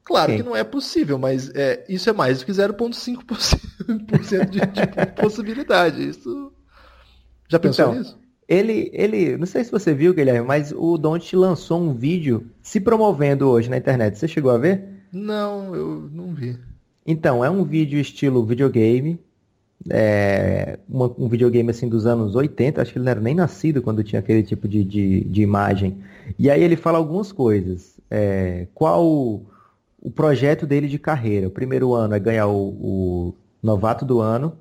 Claro Sim. que não é possível, mas é, isso é mais do que 0,5% de, de possibilidade. Isso. Já pensou então, nisso? Ele, ele, não sei se você viu, Guilherme, mas o Don't lançou um vídeo se promovendo hoje na internet. Você chegou a ver? Não, eu não vi. Então, é um vídeo estilo videogame. É, uma, um videogame assim dos anos 80, acho que ele não era nem nascido quando tinha aquele tipo de, de, de imagem. E aí ele fala algumas coisas. É, qual o projeto dele de carreira. O primeiro ano é ganhar o, o novato do ano.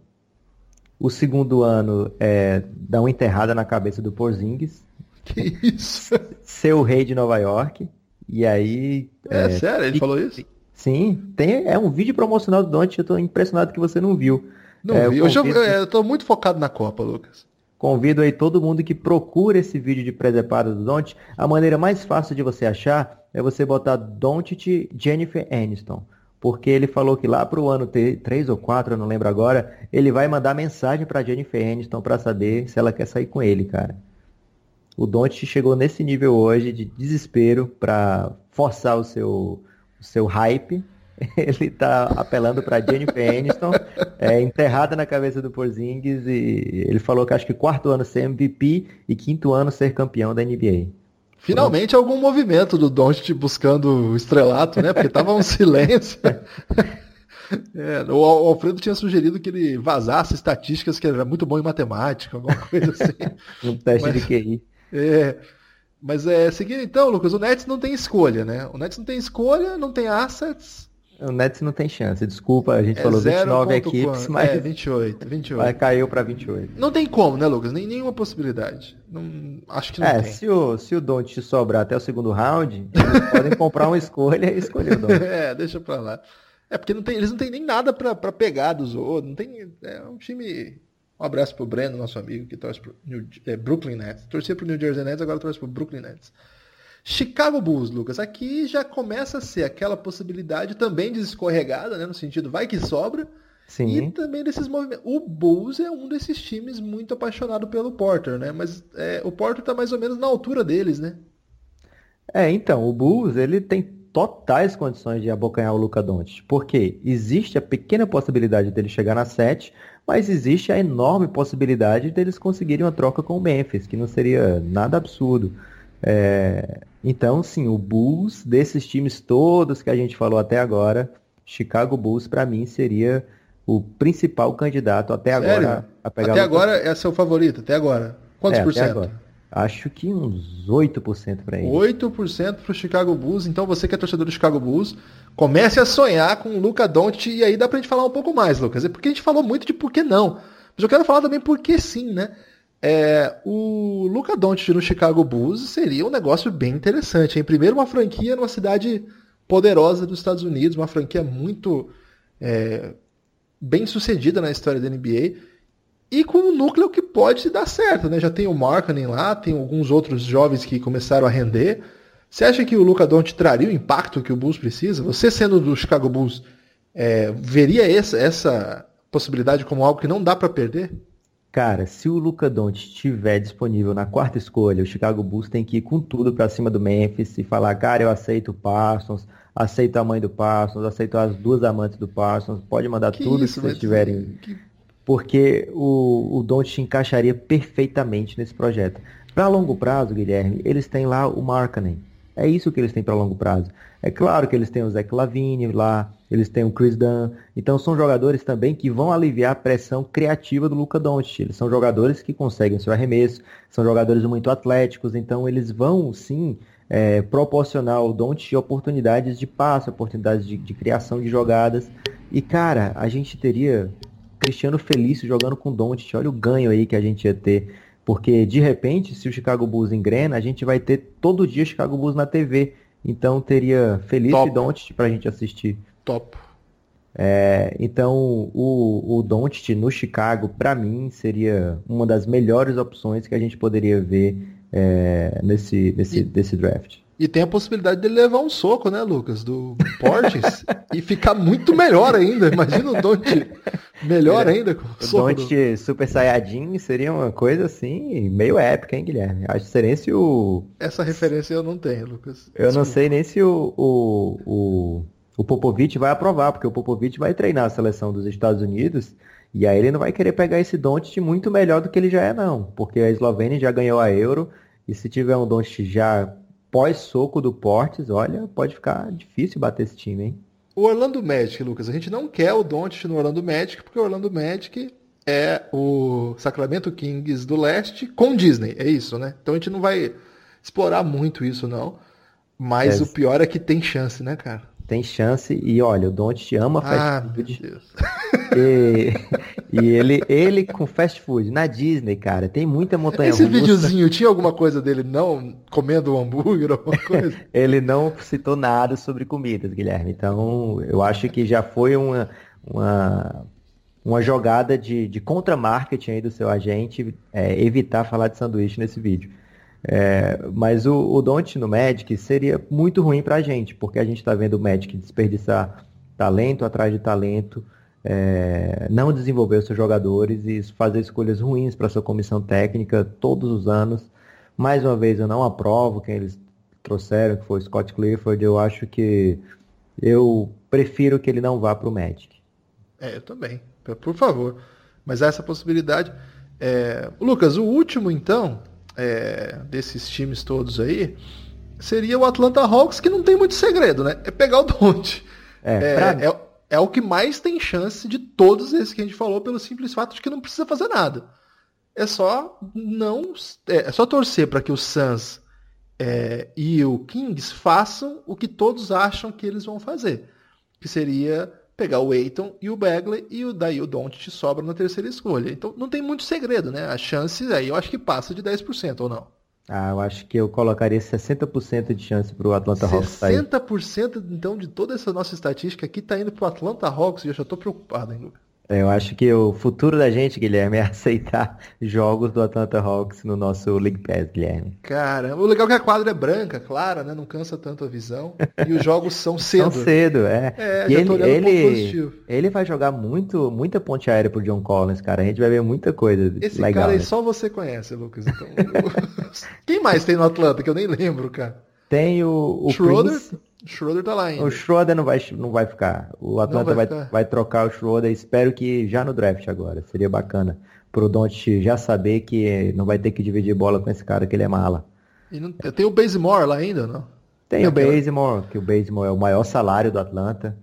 O segundo ano é dar uma enterrada na cabeça do Porzingis. Que isso? Ser o rei de Nova York. E aí. É, é sério? Ele e, falou isso? Sim, tem, é um vídeo promocional do Dante. Eu tô impressionado que você não viu. Não é, vi. Eu, eu, eu tô muito focado na Copa, Lucas. Convido aí todo mundo que procura esse vídeo de presepada do Don't. A maneira mais fácil de você achar é você botar Don't Jennifer Aniston. porque ele falou que lá para o ano 3 ou 4, eu não lembro agora, ele vai mandar mensagem para Jennifer Aniston para saber se ela quer sair com ele, cara. O Doncic chegou nesse nível hoje de desespero para forçar o seu, o seu hype. Ele tá apelando para Jennifer Aniston, é, enterrada na cabeça do Porzingis e ele falou que acho que quarto ano ser MVP e quinto ano ser campeão da NBA. Finalmente Pronto. algum movimento do Doncic buscando o estrelato, né? Porque tava um silêncio. É, o Alfredo tinha sugerido que ele vazasse estatísticas que era muito bom em matemática, alguma coisa assim. um teste Mas, de QI. É. Mas é, seguindo então, Lucas, o Nets não tem escolha, né? O Nets não tem escolha, não tem assets. O Nets não tem chance, desculpa, a gente é falou 29 equipes, mas. É, 28, 28. Mas caiu para 28. Não tem como, né, Lucas? Nem, nenhuma possibilidade. Não, acho que não é, tem. Se o, se o Don't sobrar até o segundo round, eles podem comprar uma escolha e escolher o Don't. é, deixa pra lá. É, porque não tem, eles não tem nem nada para pegar dos outros. Não tem, é um time um abraço pro Breno, nosso amigo, que torce pro New, é, Brooklyn Nets. Torcia pro New Jersey Nets, agora torce pro Brooklyn Nets. Chicago Bulls, Lucas. Aqui já começa a ser aquela possibilidade também de escorregada, né? No sentido, vai que sobra. Sim. E também desses movimentos. O Bulls é um desses times muito apaixonado pelo Porter, né? Mas é, o Porter tá mais ou menos na altura deles, né? É, então, o Bulls, ele tem totais condições de abocanhar o Luca Doncic. Porque existe a pequena possibilidade dele chegar na 7, mas existe a enorme possibilidade deles conseguirem uma troca com o Memphis, que não seria nada absurdo. É... Então, sim, o Bulls, desses times todos que a gente falou até agora, Chicago Bulls, para mim, seria o principal candidato até Sério? agora a pegar Até agora é seu favorito, até agora. Quantos é, por cento? Acho que uns 8% para ele. 8% para o Chicago Bulls. Então você que é torcedor do Chicago Bulls, comece a sonhar com o Luca Doncic e aí dá para a gente falar um pouco mais, Lucas. É porque a gente falou muito de por que não. Mas eu quero falar também por que sim, né? É, o Luca Doncic no Chicago Bulls seria um negócio bem interessante. Em primeiro, uma franquia numa cidade poderosa dos Estados Unidos, uma franquia muito é, bem sucedida na história da NBA e com um núcleo que pode dar certo, né? Já tem o Markkanen lá, tem alguns outros jovens que começaram a render. Você acha que o Luca Doncic traria o impacto que o Bulls precisa? Você sendo do Chicago Bulls, é, veria essa, essa possibilidade como algo que não dá para perder? Cara, se o Luca Doncic estiver disponível na quarta escolha, o Chicago Bulls tem que ir com tudo para cima do Memphis e falar, cara, eu aceito o Parsons, aceito a mãe do Parsons, aceito as duas amantes do Parsons, pode mandar que tudo isso, que vocês tiverem. Que porque o, o Don't encaixaria perfeitamente nesse projeto. Para longo prazo, Guilherme, eles têm lá o Markkanen. É isso que eles têm para longo prazo. É claro que eles têm o Zach Lavine lá, eles têm o Chris Dunn. Então são jogadores também que vão aliviar a pressão criativa do Luca Doncic. Eles são jogadores que conseguem seu arremesso, são jogadores muito atléticos, então eles vão sim é, proporcionar ao Doncic oportunidades de passe, oportunidades de, de criação de jogadas. E cara, a gente teria Cristiano Felício jogando com Doncic. Olha o ganho aí que a gente ia ter. Porque, de repente, se o Chicago Bulls engrena, a gente vai ter todo dia Chicago Bulls na TV. Então, teria Felício Top. e Doncic pra gente assistir. Top. É, então, o, o Doncic no Chicago, para mim, seria uma das melhores opções que a gente poderia ver é, nesse, nesse, desse draft. E tem a possibilidade de levar um soco, né, Lucas, do Portes e ficar muito melhor ainda. Imagina o Don't melhor é, ainda com o. Don't do... Super Saiyajin seria uma coisa assim, meio épica, hein, Guilherme? Acho que seria se o. Essa referência eu não tenho, Lucas. Eu Desculpa. não sei nem se o, o, o, o Popovich vai aprovar, porque o Popovich vai treinar a seleção dos Estados Unidos. E aí ele não vai querer pegar esse Don't muito melhor do que ele já é, não. Porque a Eslovênia já ganhou a Euro. E se tiver um Don't já pós-soco do Portes, olha, pode ficar difícil bater esse time, hein? O Orlando Magic, Lucas, a gente não quer o Doncic no Orlando Magic, porque o Orlando Magic é o Sacramento Kings do leste com Disney, é isso, né? Então a gente não vai explorar muito isso, não. Mas é. o pior é que tem chance, né, cara? tem chance e olha, o Don't ama fast ah, food. E, e, ele, ele com fast food na Disney, cara, tem muita montanha Esse russa. videozinho tinha alguma coisa dele não comendo um hambúrguer alguma coisa? ele não citou nada sobre comidas, Guilherme. Então, eu acho que já foi uma uma uma jogada de, de contra-marketing aí do seu agente é, evitar falar de sanduíche nesse vídeo. É, mas o, o Don't no Magic seria muito ruim para a gente, porque a gente está vendo o Magic desperdiçar talento atrás de talento, é, não desenvolver os seus jogadores e fazer escolhas ruins para sua comissão técnica todos os anos. Mais uma vez, eu não aprovo quem eles trouxeram, que foi o Scott Clifford. Eu acho que eu prefiro que ele não vá para o Magic. É, eu também. Por favor. Mas essa possibilidade. É... Lucas, o último, então, é... desses times todos aí, seria o Atlanta Hawks, que não tem muito segredo, né? É pegar o Don't. É, é, pra... é, é, o que mais tem chance de todos esses que a gente falou, pelo simples fato de que não precisa fazer nada. É só não. É, é só torcer para que o Suns é, e o Kings façam o que todos acham que eles vão fazer. Que seria pegar o Aiton e o Bagley e o, daí o Doncic sobra na terceira escolha. Então não tem muito segredo, né? A chance aí eu acho que passa de 10% ou não. Ah, eu acho que eu colocaria 60% de chance para o Atlanta Hawks sair. 60% então de toda essa nossa estatística aqui está indo para o Atlanta Hawks e eu já estou preocupado, hein? Eu acho que o futuro da gente, Guilherme, é aceitar jogos do Atlanta Hawks no nosso League Pass, Guilherme. Cara, o legal é que a quadra é branca, clara, né? Não cansa tanto a visão. E os jogos são cedo. São cedo, é. é e ele, ele, ele vai jogar muito, muita ponte aérea pro John Collins, cara. A gente vai ver muita coisa Esse legal. cara aí só você conhece, Lucas. Então, Quem mais tem no Atlanta que eu nem lembro, cara? Tem o, o Schroeder. Prince... Schroeder tá lá ainda. O Schroeder não vai, não vai ficar. O Atlanta vai, vai, vai, trocar o Schroeder. Espero que já no draft agora. Seria bacana. Pro Don't já saber que não vai ter que dividir bola com esse cara, que ele é mala. E não, tem o Bazemore lá ainda, não? Tem é o Bazemore, que o Bazemore é o maior salário do Atlanta.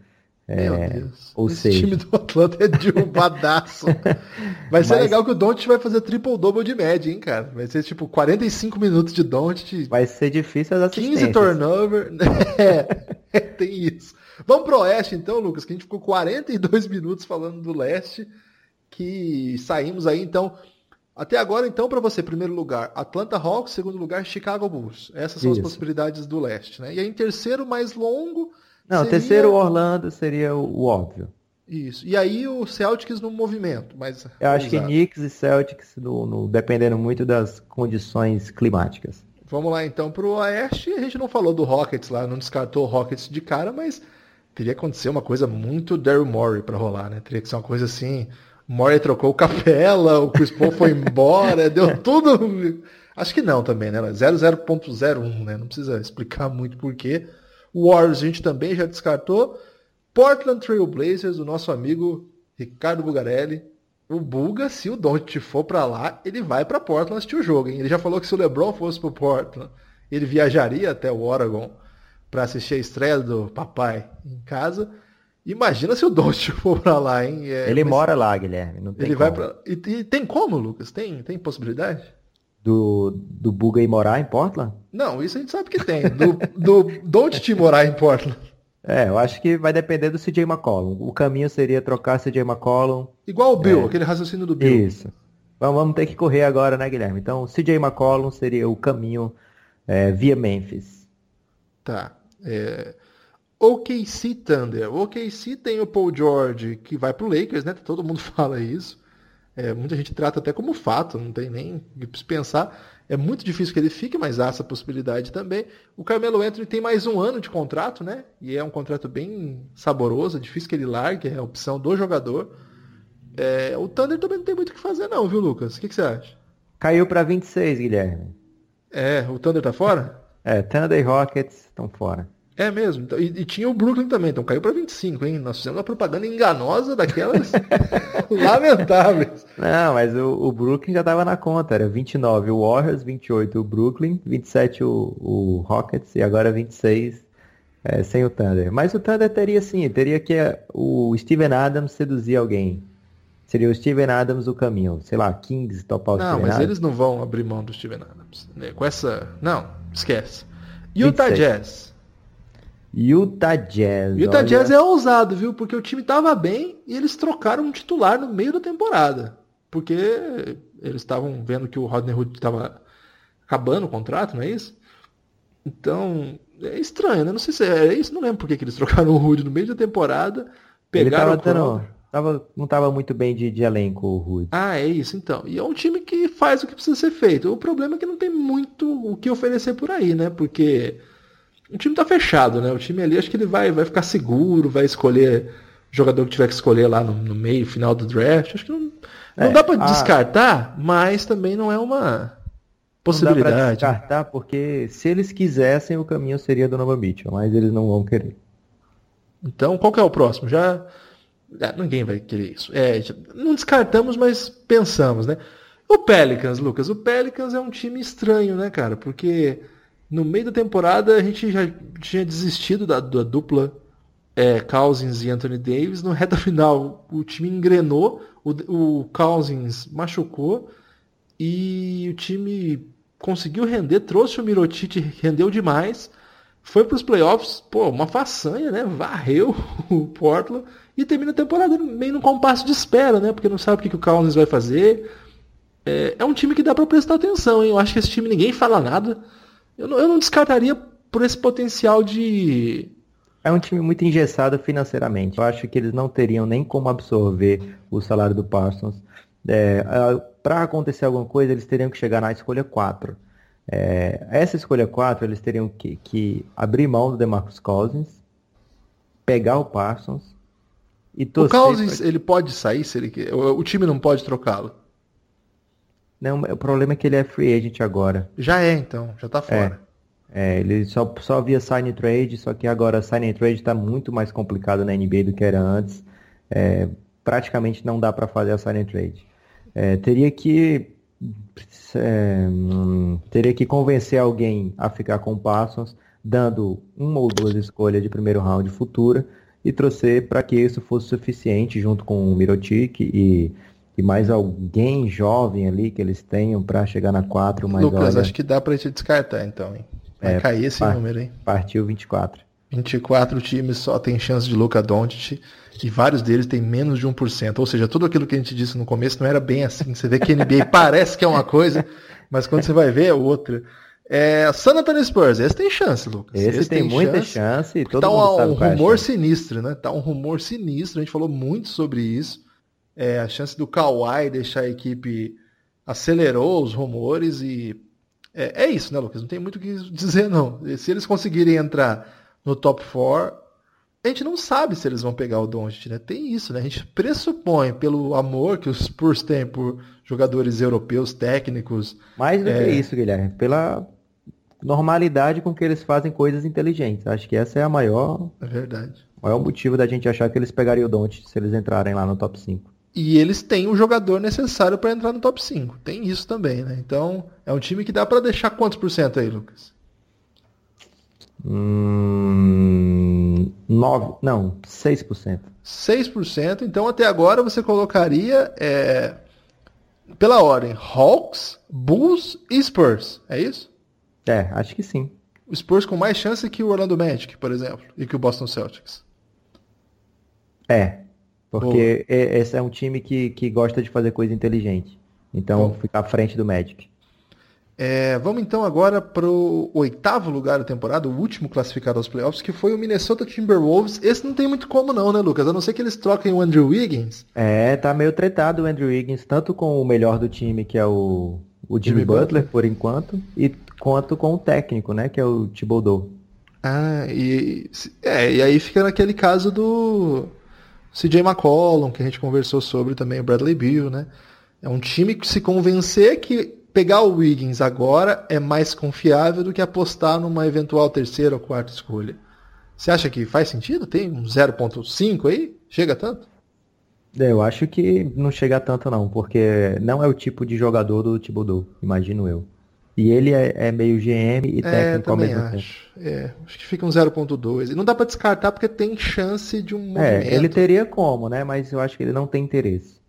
Meu é, Deus. Ou Esse seja... time do Atlanta é derrubadaço. vai ser Mas... legal que o Don't vai fazer triple-double de média, hein, cara? Vai ser tipo 45 minutos de Don't. Vai ser difícil as assistências. 15 turnover. é, tem isso. Vamos pro Oeste então, Lucas, que a gente ficou 42 minutos falando do Leste, que saímos aí então... Até agora, então, para você, primeiro lugar, Atlanta Hawks, segundo lugar, Chicago Bulls. Essas são Isso. as possibilidades do leste, né? E aí, em terceiro, mais longo, não, seria... terceiro Orlando seria o, óbvio. Isso. E aí o Celtics no movimento, mas. Eu acho que Knicks e Celtics, no, no, dependendo muito das condições climáticas. Vamos lá então para o Oeste. A gente não falou do Rockets lá, não descartou o Rockets de cara, mas teria que acontecer uma coisa muito Daryl Morey para rolar, né? Teria que ser uma coisa assim. Morey trocou o Capela, o Chris Paul foi embora, deu tudo. Acho que não também, né? 00.01, né? Não precisa explicar muito porquê. Warriors a gente também já descartou. Portland Trail Blazers, o nosso amigo Ricardo Bugarelli. O Buga, se o Don't for para lá, ele vai para Portland assistir o jogo. Hein? Ele já falou que se o LeBron fosse para Portland, ele viajaria até o Oregon para assistir a estreia do papai em casa. Imagina se o Don't for para lá, hein? É, ele mas... mora lá, Guilherme. Ele como. vai para e, e, tem como, Lucas? Tem, tem possibilidade? Do, do Buga morar em Portland? Não, isso a gente sabe que tem. Do, do Don't morar em Portland. É, eu acho que vai depender do CJ McCollum. O caminho seria trocar CJ McCollum. Igual o Bill, é. aquele raciocínio do Bill. Isso. Vamos, vamos ter que correr agora, né, Guilherme? Então, CJ McCollum seria o caminho é, via Memphis. Tá. É... OKC Thunder. O OKC tem o Paul George que vai pro Lakers, né? Todo mundo fala isso. É, muita gente trata até como fato, não tem nem que pensar. É muito difícil que ele fique, mas há essa possibilidade também. O Carmelo Anthony tem mais um ano de contrato, né? E é um contrato bem saboroso, é difícil que ele largue, é a opção do jogador. É, o Thunder também não tem muito o que fazer, não, viu, Lucas? O que, que você acha? Caiu para 26, Guilherme. É, o Thunder tá fora? É, Thunder e Rockets estão fora. É mesmo. Então, e, e, tinha o Brooklyn também, então caiu para 25, hein? Nós fizemos uma propaganda enganosa daquelas lamentáveis. Não, mas o, o Brooklyn já estava na conta, era 29 o Warriors, 28 o Brooklyn, 27 o, o Rockets e agora 26 é, sem o Thunder. Mas o Thunder teria sim, teria que é, o Steven Adams seduzir alguém. Seria o Steven Adams o caminho. Sei lá, Kings topar o não, Steven Adams. Não, mas eles não vão abrir mão do Steven Adams. Né? Com essa. Não, esquece. Utah 26. Jazz. Utah Jazz. Utah olha... Jazz é ousado, viu? Porque o time tava bem e eles trocaram um titular no meio da temporada. Porque eles estavam vendo que o Rodney Hood estava acabando o contrato, não é isso? Então, é estranho, né? Não sei se é isso, não lembro por que eles trocaram o Hood no meio da temporada. Pegaram Ele tava tendo, tava, não estava muito bem de, de elenco o Hood. Ah, é isso então. E é um time que faz o que precisa ser feito. O problema é que não tem muito o que oferecer por aí, né? Porque o time tá fechado, né? O time ali acho que ele vai, vai ficar seguro, vai escolher o jogador que tiver que escolher lá no, no meio, final do draft. Acho que não, não é, dá para a... descartar, mas também não é uma possibilidade. Não dá pra descartar porque se eles quisessem o caminho seria do Nova Mitchell, mas eles não vão querer. Então, qual que é o próximo? Já ah, ninguém vai querer isso. É, não descartamos, mas pensamos, né? O Pelicans, Lucas, o Pelicans é um time estranho, né, cara? Porque no meio da temporada a gente já tinha desistido da, da dupla é, Cousins e Anthony Davis. No reta final o time engrenou, o, o Cousins machucou e o time conseguiu render, trouxe o Mirotic, rendeu demais. Foi para os playoffs, pô, uma façanha, né? Varreu o Portland e termina a temporada meio num compasso de espera, né? Porque não sabe o que, que o Cousins vai fazer. É, é um time que dá para prestar atenção, hein? Eu acho que esse time ninguém fala nada. Eu não, eu não descartaria por esse potencial de. É um time muito engessado financeiramente. Eu acho que eles não teriam nem como absorver o salário do Parsons. É, para acontecer alguma coisa, eles teriam que chegar na escolha 4. É, essa escolha 4, eles teriam que, que, abrir mão do DeMarcus Cousins, pegar o Parsons e torcer... O Cousins, pra... ele pode sair se ele quer? O, o time não pode trocá-lo? Não, o problema é que ele é free agent agora. Já é, então. Já tá fora. É, é ele só, só via sign trade, só que agora sign trade está muito mais complicado na NBA do que era antes. É, praticamente não dá para fazer a sign trade. É, teria que é, hum, teria que convencer alguém a ficar com o Parsons, dando uma ou duas escolhas de primeiro round futura e trouxer para que isso fosse suficiente junto com o Mirotic e, e mais alguém jovem ali que eles tenham para chegar na 4. Mas Lucas, olha, acho que dá para gente descartar então, hein? Vai é, cair esse par, número, hein? Partiu 24. 24 times só tem chance de Luca Doncic e vários deles têm menos de 1%. Ou seja, tudo aquilo que a gente disse no começo não era bem assim. Você vê que a NBA parece que é uma coisa, mas quando você vai ver é outra. É, San Antonio Spurs, esse tem chance, Lucas. Esse, esse tem, tem, muita chance. chance todo tá um, um rumor sinistro, né? Tá um rumor sinistro. A gente falou muito sobre isso. É, a chance do Kawhi deixar a equipe acelerou os rumores e é, é isso, né, Lucas? Não tem muito o que dizer, não. Se eles conseguirem entrar no top 4, a gente não sabe se eles vão pegar o Doncic, né? Tem isso, né? A gente pressupõe pelo amor que os Spurs têm por jogadores europeus, técnicos. Mais do é... que isso, Guilherme, pela normalidade com que eles fazem coisas inteligentes. Acho que essa é a maior. É verdade. Maior motivo da gente achar que eles pegariam o Doncic se eles entrarem lá no top 5. E eles têm o jogador necessário para entrar no top 5. Tem isso também, né? Então, é um time que dá para deixar quantos por cento aí, Lucas? Hum, 9, não, 6%. 6%, então até agora você colocaria é, pela ordem Hawks, Bulls e Spurs, é isso? É, acho que sim. O Spurs com mais chance que o Orlando Magic, por exemplo, e que o Boston Celtics. É, porque esse é um time que, que gosta de fazer coisa inteligente. Então, Bom. ficar à frente do Magic. É, vamos então agora para o oitavo lugar da temporada, o último classificado aos playoffs, que foi o Minnesota Timberwolves. Esse não tem muito como não, né, Lucas? A não ser que eles troquem o Andrew Wiggins. É, tá meio tretado o Andrew Wiggins, tanto com o melhor do time, que é o, o Jimmy, Jimmy Butler, Butler, por enquanto, e quanto com o técnico, né, que é o Thibodeau. Ah, e, é, e aí fica naquele caso do CJ McCollum, que a gente conversou sobre também, o Bradley Beal, né? É um time que se convencer que pegar o Wiggins agora é mais confiável do que apostar numa eventual terceira ou quarta escolha. Você acha que faz sentido? Tem um 0.5 aí? Chega tanto? É, eu acho que não chega tanto não, porque não é o tipo de jogador do Thibodeau, imagino eu. E ele é, é meio GM e é, técnico ao mesmo acho. tempo. É, acho que fica um 0.2. E não dá para descartar porque tem chance de um é, movimento. É, ele teria como, né? Mas eu acho que ele não tem interesse.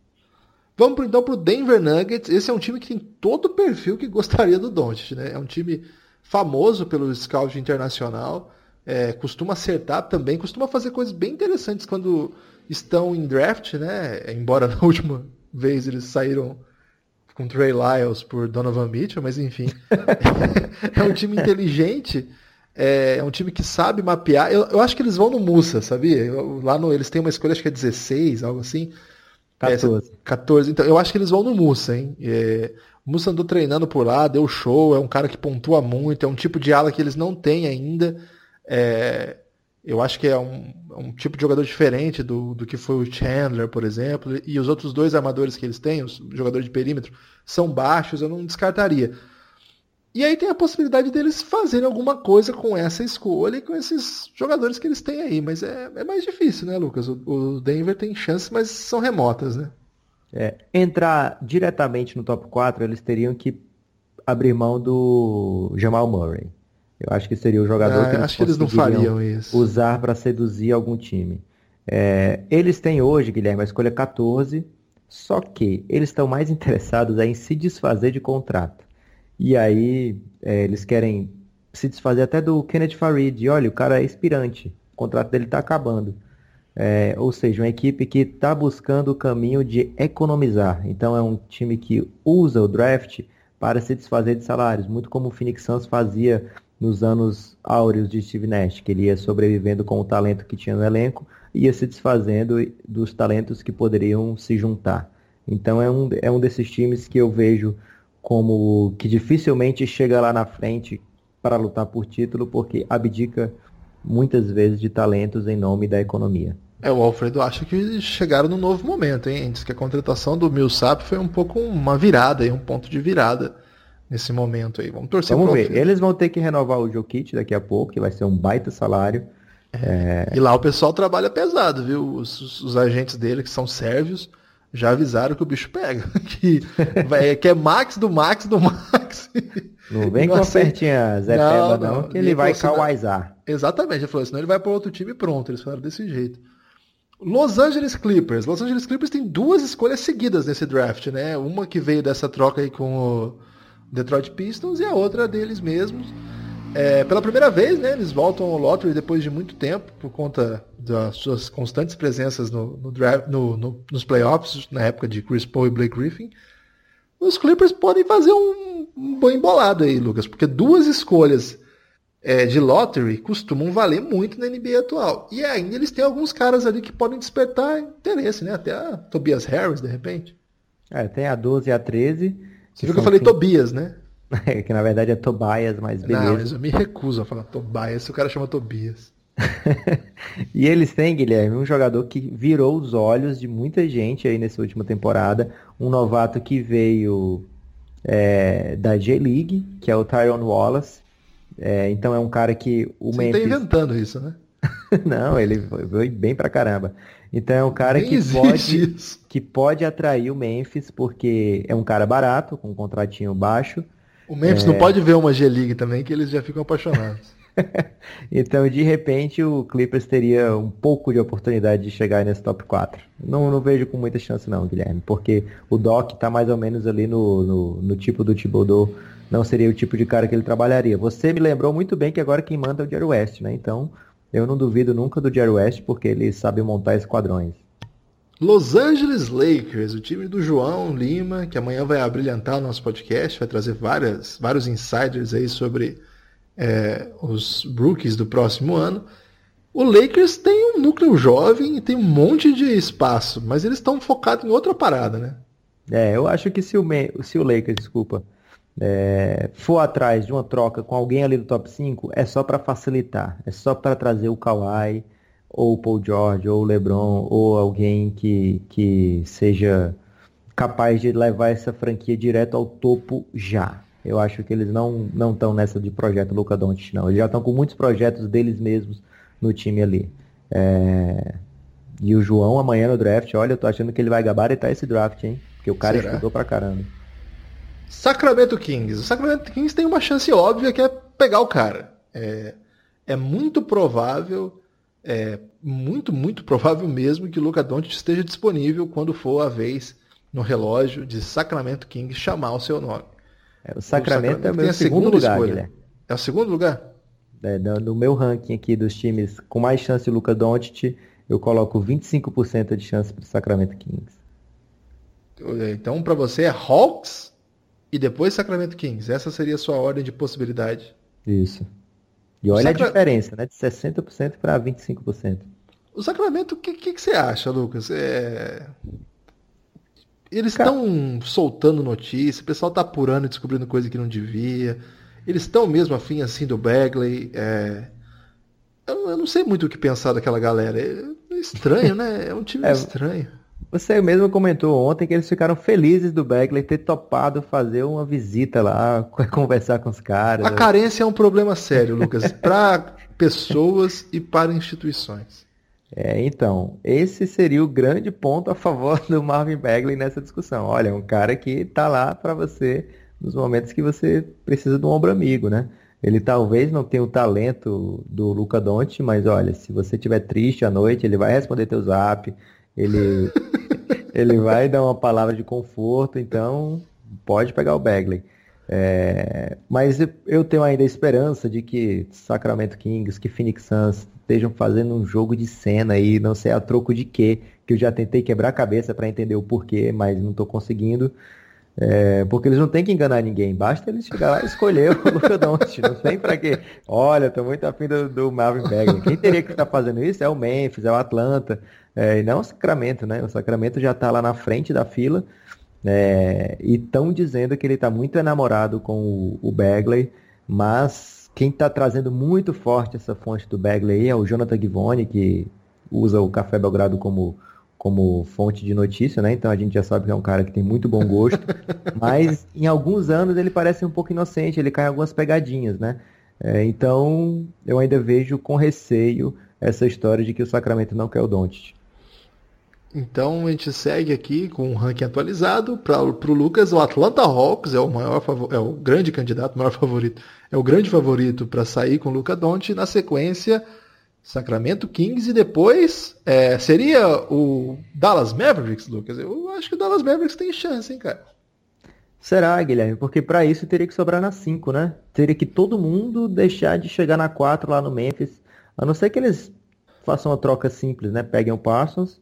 Vamos então para o Denver Nuggets. Esse é um time que tem todo o perfil que gostaria do Doncic, né? É um time famoso pelo scout internacional, é, costuma acertar também, costuma fazer coisas bem interessantes quando estão em draft, né? Embora na última vez eles saíram com Trey Lyles por Donovan Mitchell, mas enfim. é um time inteligente, é, é, um time que sabe mapear. Eu, eu acho que eles vão no Musa, sabia? Eu, lá no, eles têm uma escolha, acho que é 16, algo assim. 14. É, 14. Então, eu acho que eles vão no Musa, hein? É, o Musa andou treinando por lá, deu show, é um cara que pontua muito, é um tipo de ala que eles não têm ainda. É, eu acho que é um, é um, tipo de jogador diferente do, do que foi o Chandler, por exemplo, e os outros dois armadores que eles têm, os jogadores de perímetro, são baixos, eu não descartaria. E aí tem a possibilidade deles fazerem alguma coisa com essa escolha e com esses jogadores que eles têm aí. Mas é, é mais difícil, né, Lucas? O, o, Denver tem chances, mas são remotas, né? É, entrar diretamente no top 4, eles teriam que abrir mão do Jamal Murray. Eu acho que seria o jogador ah, que eles, acho que eles não fariam isso. usar para seduzir algum time. É, eles têm hoje, Guilherme, a escolha 14, só que eles estão mais interessados em se desfazer de contrato. E aí é, eles querem se desfazer até do Kenneth Farid. Olha, o cara é expirante, o contrato dele está acabando. É, ou seja, uma equipe que está buscando o caminho de economizar. Então é um time que usa o draft para se desfazer de salários, muito como o Phoenix Suns fazia nos anos áureos de Steve Nash, que ele ia sobrevivendo com o talento que tinha no elenco, ia se desfazendo dos talentos que poderiam se juntar. Então é um, é um desses times que eu vejo como que dificilmente chega lá na frente para lutar por título, porque abdica muitas vezes de talentos em nome da economia. É, o Alfredo acha que chegaram num novo momento, hein? Diz que a contratação do Millsap foi um pouco uma virada, um ponto de virada nesse momento aí. Vamos torcer Vamos ver. Eles vão ter que renovar o Jokic daqui a pouco, que vai ser um baita salário. É... E lá o pessoal trabalha pesado, viu? Os, os, os agentes dele, que são sérvios, já avisaram que o bicho pega. Que, vai, que é max do max do max. Não vem com ofertinha Zé não, Peba, não, não, que ele vai cauaizar. Exatamente, ele falou, senão ele vai para outro time pronto. Eles falaram desse jeito. Los Angeles Clippers. Los Angeles Clippers tem duas escolhas seguidas nesse draft, né? Uma que veio dessa troca aí com o Detroit Pistons e a outra deles mesmos. É, pela primeira vez, né, eles voltam ao lottery depois de muito tempo, por conta das suas constantes presenças no, no, no, no nos playoffs, na época de Chris Paul e Blake Griffin. Os Clippers podem fazer um, um bom embolado aí, Lucas, porque duas escolhas é, de lottery costumam valer muito na NBA atual. E ainda eles têm alguns caras ali que podem despertar interesse, né? Até a Tobias Harris, de repente. É, tem a 12 e a 13. Você viu que eu falei Tobias, né? Que na verdade é Tobias, mas beleza. Não, mas eu me recuso a falar Tobias se o cara chama Tobias. e eles têm, Guilherme, um jogador que virou os olhos de muita gente aí nessa última temporada. Um novato que veio é, da G-League, que é o Tyron Wallace. É, então é um cara que o Você tá Memphis... tá inventando isso, né? Não, ele foi bem pra caramba. Então é um cara que pode, que pode atrair o Memphis, porque é um cara barato, com um contratinho baixo. O Memphis é... não pode ver uma G-League também, que eles já ficam apaixonados. então, de repente, o Clippers teria um pouco de oportunidade de chegar nesse top 4. Não, não vejo com muita chance não, Guilherme, porque o Doc está mais ou menos ali no, no, no tipo do Thibodeau, não seria o tipo de cara que ele trabalharia. Você me lembrou muito bem que agora quem manda é o Jerry West, né? Então, eu não duvido nunca do Jerry West, porque ele sabe montar esquadrões. Los Angeles Lakers, o time do João Lima, que amanhã vai abrilhantar o nosso podcast, vai trazer várias, vários insiders aí sobre é, os rookies do próximo ano. O Lakers tem um núcleo jovem e tem um monte de espaço, mas eles estão focados em outra parada, né? É, eu acho que se o, se o Lakers, desculpa, é, for atrás de uma troca com alguém ali do top 5, é só para facilitar, é só para trazer o Kawhi, ou o Paul George, ou o LeBron, ou alguém que, que seja capaz de levar essa franquia direto ao topo já. Eu acho que eles não não estão nessa de projeto Luca Doncic, não. Eles já estão com muitos projetos deles mesmos no time ali. É... E o João amanhã no draft, olha, eu tô achando que ele vai gabaritar esse draft, hein? Porque o cara Será? estudou pra caramba. Sacramento Kings. O Sacramento Kings tem uma chance óbvia que é pegar o cara. É, é muito provável é muito, muito provável mesmo que o Luca Doncic esteja disponível quando for a vez no relógio de Sacramento Kings chamar o seu nome. É, o, Sacramento o, Sacramento é o meu segundo lugar, Guilherme. É o segundo lugar? É, no, no, meu ranking aqui dos times com mais chance de Luca Doncic, eu coloco 25% de chance para o Sacramento Kings. Então, para você é Hawks e depois Sacramento Kings. Essa seria a sua ordem de possibilidade. Isso. E olha Sacra... a diferença, né? De 60% para 25%. O Sacramento, o que, que, que, você acha, Lucas? É... Eles estão soltando notícia, o pessoal está apurando e descobrindo coisa que não devia. Eles estão mesmo afim assim do Bagley. É... eu, eu, não sei muito o que pensar daquela galera. É, é estranho, né? É um time é, estranho. Você mesmo comentou ontem que eles ficaram felizes do Beckley ter topado fazer uma visita lá, conversar com os caras. A carência é um problema sério, Lucas, para pessoas e para instituições. É, então, esse seria o grande ponto a favor do Marvin Bagley nessa discussão. Olha, um cara que está lá para você nos momentos que você precisa de um ombro amigo, né? Ele talvez não tenha o talento do Luca Doncic, mas olha, se você estiver triste à noite, ele vai responder teu zap, ele, ele vai dar uma palavra de conforto, então pode pegar o Bagley. É, mas eu tenho ainda a esperança de que Sacramento Kings, que Phoenix Suns estejam fazendo um jogo de cena aí, não sei a troco de quê, que eu já tentei quebrar a cabeça para entender o porquê, mas não estou conseguindo. É, porque eles não têm que enganar ninguém, basta eles chegar lá e escolher o Luca Doncic, não tem pra quê. Olha, tô muito afim do, do Marvin Bagley. Quem teria que estar fazendo isso é o Memphis, é o Atlanta, é, e não o Sacramento, né? O Sacramento já tá lá na frente da fila é, e estão dizendo que ele tá muito enamorado com o, o Bagley, mas quem tá trazendo muito forte essa fonte do Bagley é o Jonathan Givone, que usa o Café Belgrado como como fonte de notícia, né? Então a gente já sabe que é um cara que tem muito bom gosto, mas em alguns anos ele parece um pouco inocente, ele cai em algumas pegadinhas, né? É, então eu ainda vejo com receio essa história de que o Sacramento não quer o Doncic. Então a gente segue aqui com um ranking atualizado para o Lucas. O Atlanta Hawks é o maior é o grande candidato, maior favorito, é o grande favorito para sair com o Luca Doncic. Na sequência, Sacramento Kings e depois é, seria o Dallas Mavericks, Lucas? Eu acho que o Dallas Mavericks tem chance, hein, cara? Será, Guilherme? Porque para isso teria que sobrar na 5, né? Teria que todo mundo deixar de chegar na 4 lá no Memphis. A não ser que eles façam uma troca simples, né? Peguem o Parsons.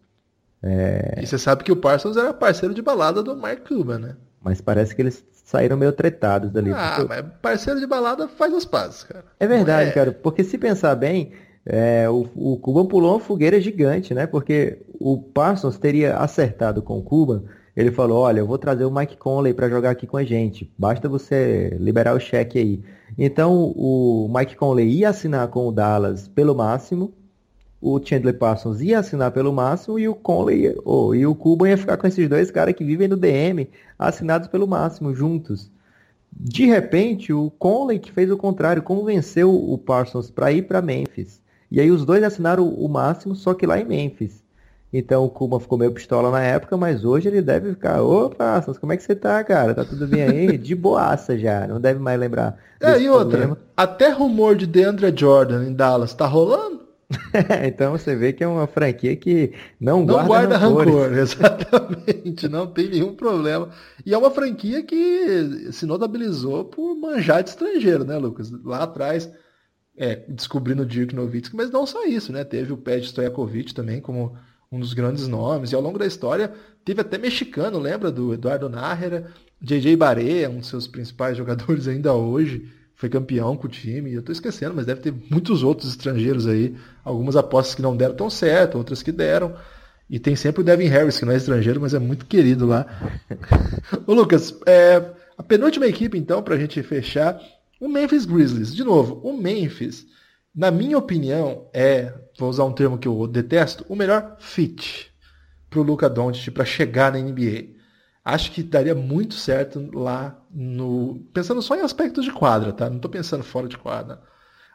É... E você sabe que o Parsons era parceiro de balada do Mark Cuban, né? Mas parece que eles saíram meio tretados dali. Ah, porque... mas parceiro de balada faz os pazes, cara. É verdade, é... cara. Porque se pensar bem, é, o, o Cuban pulou uma fogueira gigante, né? Porque o Parsons teria acertado com o Cuban. Ele falou: Olha, eu vou trazer o Mike Conley para jogar aqui com a gente. Basta você liberar o cheque aí. Então o Mike Conley ia assinar com o Dallas pelo máximo. O Chandler Parsons ia assinar pelo máximo e o Conley oh, e o Cuban ia ficar com esses dois caras que vivem no DM assinados pelo máximo juntos. De repente, o Conley que fez o contrário, convenceu o Parsons para ir para Memphis. E aí os dois assinaram o máximo, só que lá em Memphis. Então o Kuma ficou meio pistola na época, mas hoje ele deve ficar, opa, como é que você tá, cara? Tá tudo bem aí? De boaça já, não deve mais lembrar. É, e outra, problema. até rumor de DeAndre Jordan em Dallas tá rolando? então você vê que é uma franquia que não, não guarda, guarda rancor. Exatamente, não tem nenhum problema. E é uma franquia que se notabilizou por manjar de estrangeiro, né, Lucas? Lá atrás é, descobrindo o Dirk Nowitzki, mas não só isso, né? Teve o Pet Stojakovic também como um dos grandes nomes, e ao longo da história teve até mexicano, lembra do Eduardo Nájera, JJ Barea, um dos seus principais jogadores ainda hoje, foi campeão com o time, eu estou esquecendo, mas deve ter muitos outros estrangeiros aí, algumas apostas que não deram tão certo, outras que deram, e tem sempre o Devin Harris, que não é estrangeiro, mas é muito querido lá. Ô Lucas, é, a penúltima equipe então, para a gente fechar, o Memphis Grizzlies, de novo, o Memphis, na minha opinião, é, vou usar um termo que eu detesto, o melhor fit para o Luca Doncic para chegar na NBA. Acho que daria muito certo lá no. Pensando só em aspectos de quadra, tá? Não estou pensando fora de quadra.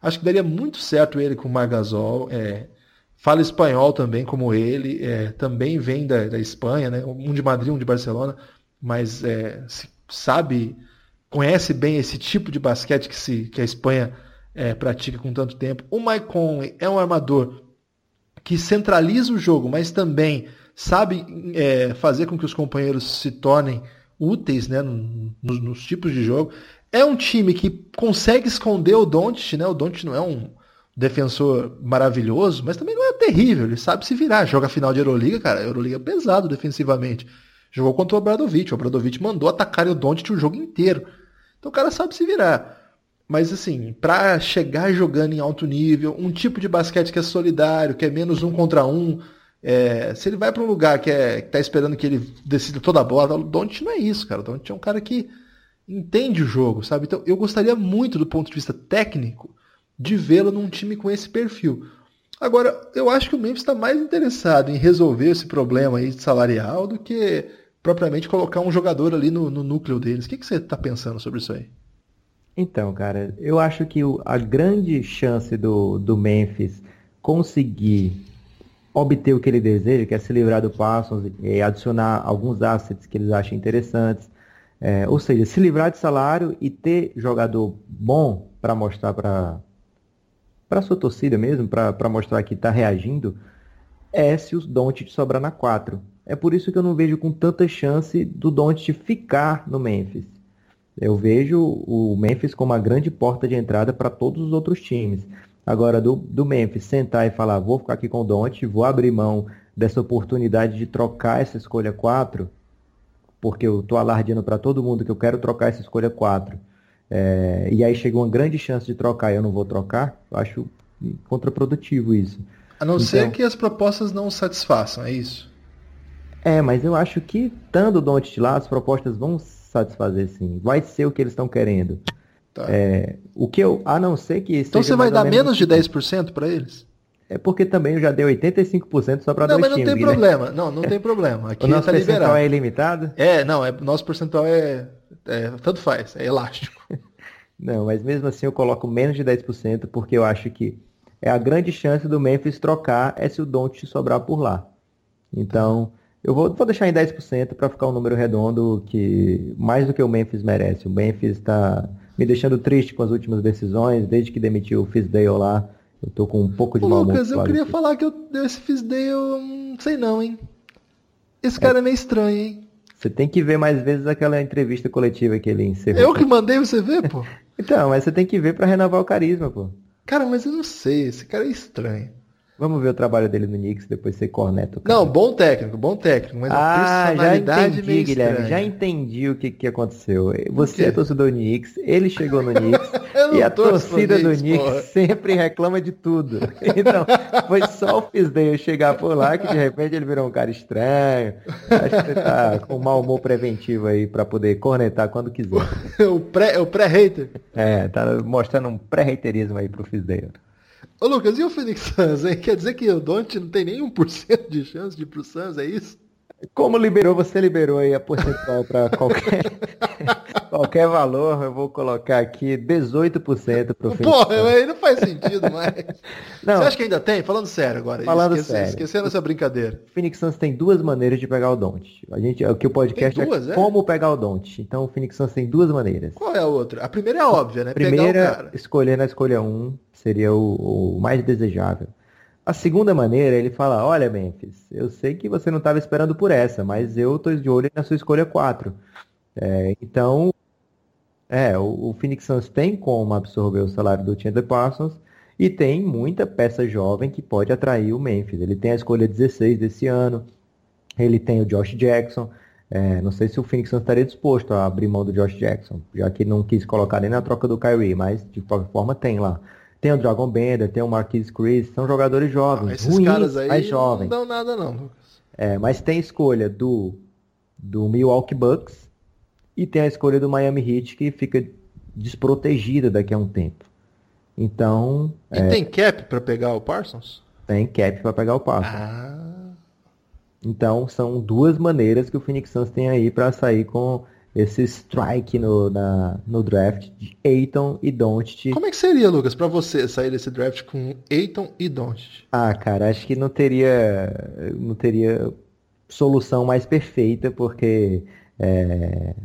Acho que daria muito certo ele com o Margasol. É, fala espanhol também, como ele. É, também vem da, da, Espanha, né? Um de Madrid, um de Barcelona. Mas é, sabe conhece bem esse tipo de basquete que, se, que a Espanha é, pratica com tanto tempo. O Mike Conley é um armador que centraliza o jogo, mas também sabe é, fazer com que os companheiros se tornem úteis né, nos, nos, tipos de jogo. É um time que consegue esconder o Doncic, né? O Doncic não é um defensor maravilhoso, mas também não é terrível. Ele sabe se virar. Joga final de Euroliga, cara. Euroliga é pesado defensivamente. Jogou contra o Obradovic. O Obradovic mandou atacar o Doncic o jogo inteiro. Então o cara sabe se virar. Mas assim, para chegar jogando em alto nível, um tipo de basquete que é solidário, que é menos um contra um, é, se ele vai para um lugar que, é, que tá esperando que ele decida toda a bola, o Doncic não é isso, cara. O Doncic é um cara que entende o jogo, sabe? Então eu gostaria muito do ponto de vista técnico de vê-lo num time com esse perfil. Agora, eu acho que o Memphis está mais interessado em resolver esse problema aí salarial do que propriamente colocar um jogador ali no, no núcleo deles. O que, que você está pensando sobre isso aí? Então, cara, eu acho que a grande chance do, do Memphis conseguir obter o que ele deseja, que é se livrar do Parsons e adicionar alguns assets que eles acham interessantes, é, ou seja, se livrar de salário e ter jogador bom para mostrar para para sua torcida mesmo, para mostrar que está reagindo, é se o Doncic sobrar na 4. É por isso que eu não vejo com tanta chance do Doncic ficar no Memphis. Eu vejo o Memphis como uma grande porta de entrada para todos os outros times. Agora, do, do Memphis sentar e falar, vou ficar aqui com o Doncic, vou abrir mão dessa oportunidade de trocar essa escolha 4, porque eu estou alardeando para todo mundo que eu quero trocar essa escolha 4. É, e aí chegou uma grande chance de trocar e eu não vou trocar, eu acho contraprodutivo isso. A não então, ser que as propostas não satisfaçam, é isso? É, mas eu acho que, estando o Don't lá, as propostas vão satisfazer sim. Vai ser o que eles estão querendo. Tá. É, o que eu, a não ser que. Então você vai dar menos de 10% para eles? É porque também eu já dei 85% só para dois times. Não, mas não tem problema. Não, não tem problema. Aqui o nosso tá percentual liberado. é ilimitado? É, não, é, nosso percentual é, é, Tanto faz, é elástico. não, mas mesmo assim eu coloco menos de 10% porque eu acho que é a grande chance do Memphis trocar é se o Don't sobrar por lá. Então, eu vou, vou deixar em 10% para ficar um número redondo que mais do que o Memphis merece. O Memphis está me deixando triste com as últimas decisões, desde que demitiu o Fisdale lá. Eu tô com um pouco de Ô, Lucas, eu queria falar que eu, esse Fisdale, não sei não, hein? Esse cara é. é meio estranho, hein? Você tem que ver mais vezes aquela entrevista coletiva que ele encerrou. Eu que mandei você ver, pô? então, mas você tem que ver para renovar o carisma, pô. Cara, mas eu não sei, esse cara é estranho. Vamos ver o trabalho dele no Knicks, depois você corneta o cara. Não, bom técnico, bom técnico, mas ah, a personalidade já entendi, Guilherme, já entendi o que, que aconteceu. Você é torcedor do Knicks, ele chegou no Knicks e a torcida do Knicks porra. sempre reclama de tudo. Então, foi só o Fisdale chegar por lá que de repente ele virou um cara estranho. Acho que você tá com um mau humor preventivo aí para poder cornetar quando quiser. o pré-hater. O pré é, tá mostrando um pré-haterismo aí pro Fisdale. Ô Lucas, e o Phoenix Suns, hein? Quer dizer que o Don't não tem nem 1% de chance de ir pro Suns, é isso? Como liberou, você liberou aí a porcentagem para qualquer, qualquer valor. Eu vou colocar aqui 18% pro Phoenix Porra, aí não faz sentido mais. Não, você acha que ainda tem? Falando sério agora. Falando esquece, sério. Esquecendo essa brincadeira. O Phoenix Suns tem duas maneiras de pegar o Don't. A gente, o que o podcast duas, é, é, como pegar o Don't. Então o Phoenix Suns tem duas maneiras. Qual é a outra? A primeira é óbvia, né? Primeira, escolher na escolha 1 um, seria o, o mais desejável. A segunda maneira, ele fala, olha, Memphis, eu sei que você não estava esperando por essa, mas eu estou de olho na sua escolha 4. É, então, é, o, o, Phoenix Suns tem como absorver o salário do Chandler Parsons e tem muita peça jovem que pode atrair o Memphis. Ele tem a escolha 16 desse ano, ele tem o Josh Jackson, é, não sei se o Phoenix Suns estaria disposto a abrir mão do Josh Jackson, já que não quis colocar nem na troca do Kyrie, mas de qualquer forma tem lá. Tem o Dragon Bender, tem o Marquis Chris, são jogadores jovens, ah, esses ruins, caras aí mas jovens. Não dão nada não, Lucas. É, mas tem escolha do, do Milwaukee Bucks e tem a escolha do Miami Heat que fica desprotegida daqui a um tempo. Então. E é, tem cap para pegar o Parsons? Tem cap para pegar o Parsons. Ah. Então são duas maneiras que o Phoenix Suns tem aí para sair com esse strike no, na, no draft de Aiton e Doncic. Como é que seria, Lucas, para você sair desse draft com Aiton e Doncic? Ah, cara, acho que não teria, não teria solução mais perfeita, porque é,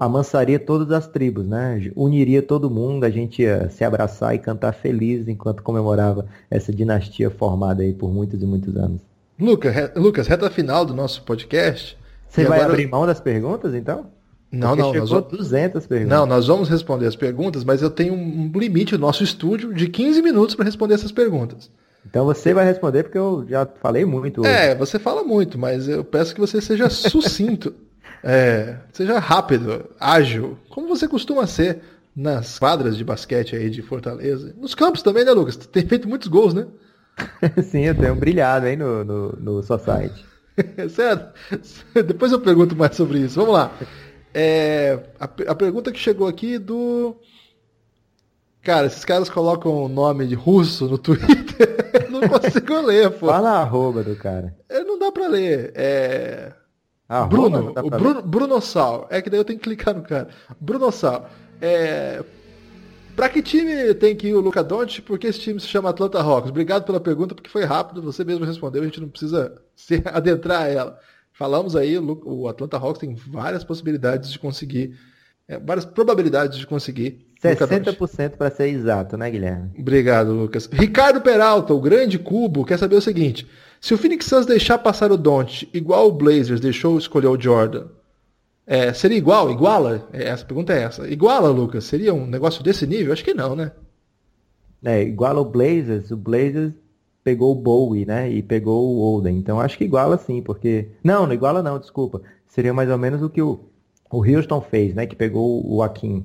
amansaria todas as tribos, né? Uniria todo mundo, a gente ia se abraçar e cantar feliz enquanto comemorava essa dinastia formada aí por muitos e muitos anos. Lucas, Lucas reta final do nosso podcast. Você vai agora... abrir mão das perguntas, então? Não, Porque não. Chegou nós... 200 perguntas. Não, nós vamos responder as perguntas, mas eu tenho um limite no nosso estúdio de 15 minutos para responder essas perguntas. Então você vai responder porque eu já falei muito. Hoje. É, você fala muito, mas eu peço que você seja sucinto, é, seja rápido, ágil, como você costuma ser nas quadras de basquete aí de Fortaleza. Nos campos também, né, Lucas? Tem feito muitos gols, né? Sim, eu tenho brilhado aí no, no, no site. certo? Depois eu pergunto mais sobre isso. Vamos lá. É, a, a, pergunta que chegou aqui do. Cara, esses caras colocam o nome de russo no Twitter, eu não consigo ler, pô. Fala a arroba do cara. É, não dá pra ler. É. Bruno, o Bruno, Bruno Sal. É que daí eu tenho que clicar no cara. Bruno Sal. É. Pra que time tem que ir o Luca Doncic? Porque esse time se chama Atlanta Hawks. Obrigado pela pergunta, porque foi rápido, você mesmo respondeu, a gente não precisa se adentrar a ela. Falamos aí, o Atlanta Hawks tem várias possibilidades de conseguir, é, várias probabilidades de conseguir. Luka Doncic. 60% para ser exato, né, Guilherme? Obrigado, Lucas. Ricardo Peralta, o grande cubo, quer saber o seguinte: se o Phoenix Suns deixar passar o Don't, igual o Blazers deixou escolher o Jordan, é, seria igual? Iguala? É, Essa pergunta é essa. Iguala, Lucas? Seria um negócio desse nível? Acho que não, né? É, igual ao Blazers, o Blazers pegou o Bowie, né? E pegou o Olden. Então acho que iguala sim, porque. Não, não iguala não, desculpa. Seria mais ou menos o que o, o Houston fez, né? Que pegou o Akin.